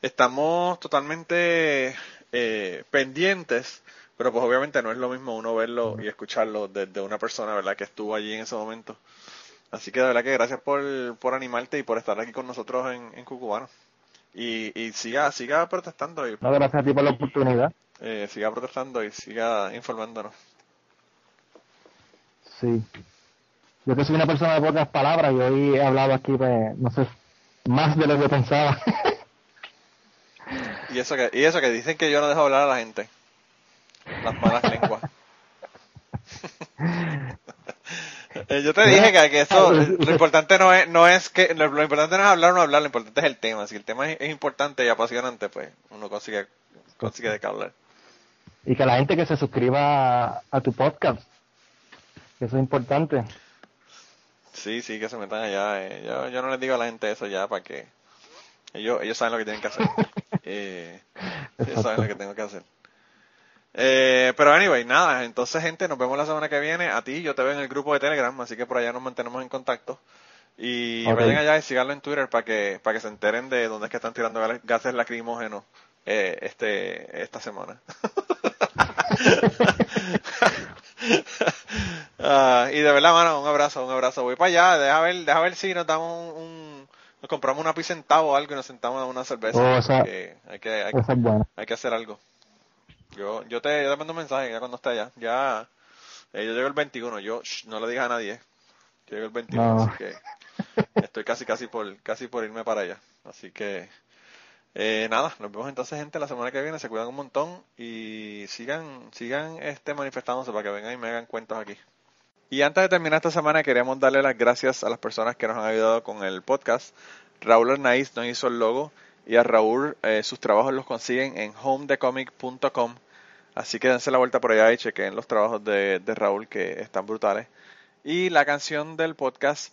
[SPEAKER 2] estamos totalmente eh, pendientes, pero pues obviamente no es lo mismo uno verlo y escucharlo desde una persona, ¿verdad?, que estuvo allí en ese momento. Así que de verdad que gracias por, por animarte y por estar aquí con nosotros en, en Cucubano. Y, y siga, siga protestando. Y,
[SPEAKER 3] no, gracias a ti por la oportunidad.
[SPEAKER 2] Eh, siga protestando y siga informándonos.
[SPEAKER 3] Sí. Yo que soy una persona de pocas palabras y hoy he hablado aquí, pues, no sé, más de lo que pensaba. *laughs*
[SPEAKER 2] y eso que, y eso que dicen que yo no dejo hablar a la gente. Las malas *laughs* lenguas. *laughs* Eh, yo te dije que, eso, lo importante no es, no es que, lo, importante no es hablar o no hablar, lo importante es el tema. Si el tema es, importante y apasionante, pues uno consigue, consigue de qué hablar.
[SPEAKER 3] Y que la gente que se suscriba a, tu podcast, eso es importante.
[SPEAKER 2] Sí, sí, que se metan allá. Eh. Yo, yo no les digo a la gente eso ya para que ellos, ellos saben lo que tienen que hacer. *laughs* eh, ellos saben lo que tengo que hacer. Eh, pero anyway, nada, entonces gente, nos vemos la semana que viene. A ti, yo te veo en el grupo de Telegram, así que por allá nos mantenemos en contacto. Y vayan allá y síganlo en Twitter para que, para que se enteren de dónde es que están tirando gases lacrimógenos eh, este, esta semana. *laughs* Ah, y de verdad, mano, un abrazo, un abrazo. Voy para allá, deja ver, deja ver si nos damos un, nos compramos una pizza o algo y nos sentamos a una cerveza.
[SPEAKER 3] Oh,
[SPEAKER 2] hay, que, hay, que hacer algo. Yo, yo te, yo mando un mensaje ya cuando esté allá. Ya, eh, yo llego el 21, yo no le digas a nadie. Yo llego el 21, así que estoy casi, casi por, casi por irme para allá. Así que, eh, nada, nos vemos entonces gente la semana que viene, se cuidan un montón y sigan, sigan este manifestándose para que vengan y me hagan cuentos aquí. Y antes de terminar esta semana queríamos darle las gracias a las personas que nos han ayudado con el podcast. Raúl Arnaiz nos hizo el logo y a Raúl eh, sus trabajos los consiguen en homedecomic.com Así que dense la vuelta por allá y chequen los trabajos de, Raúl que están brutales. Y la canción del podcast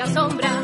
[SPEAKER 5] asombra.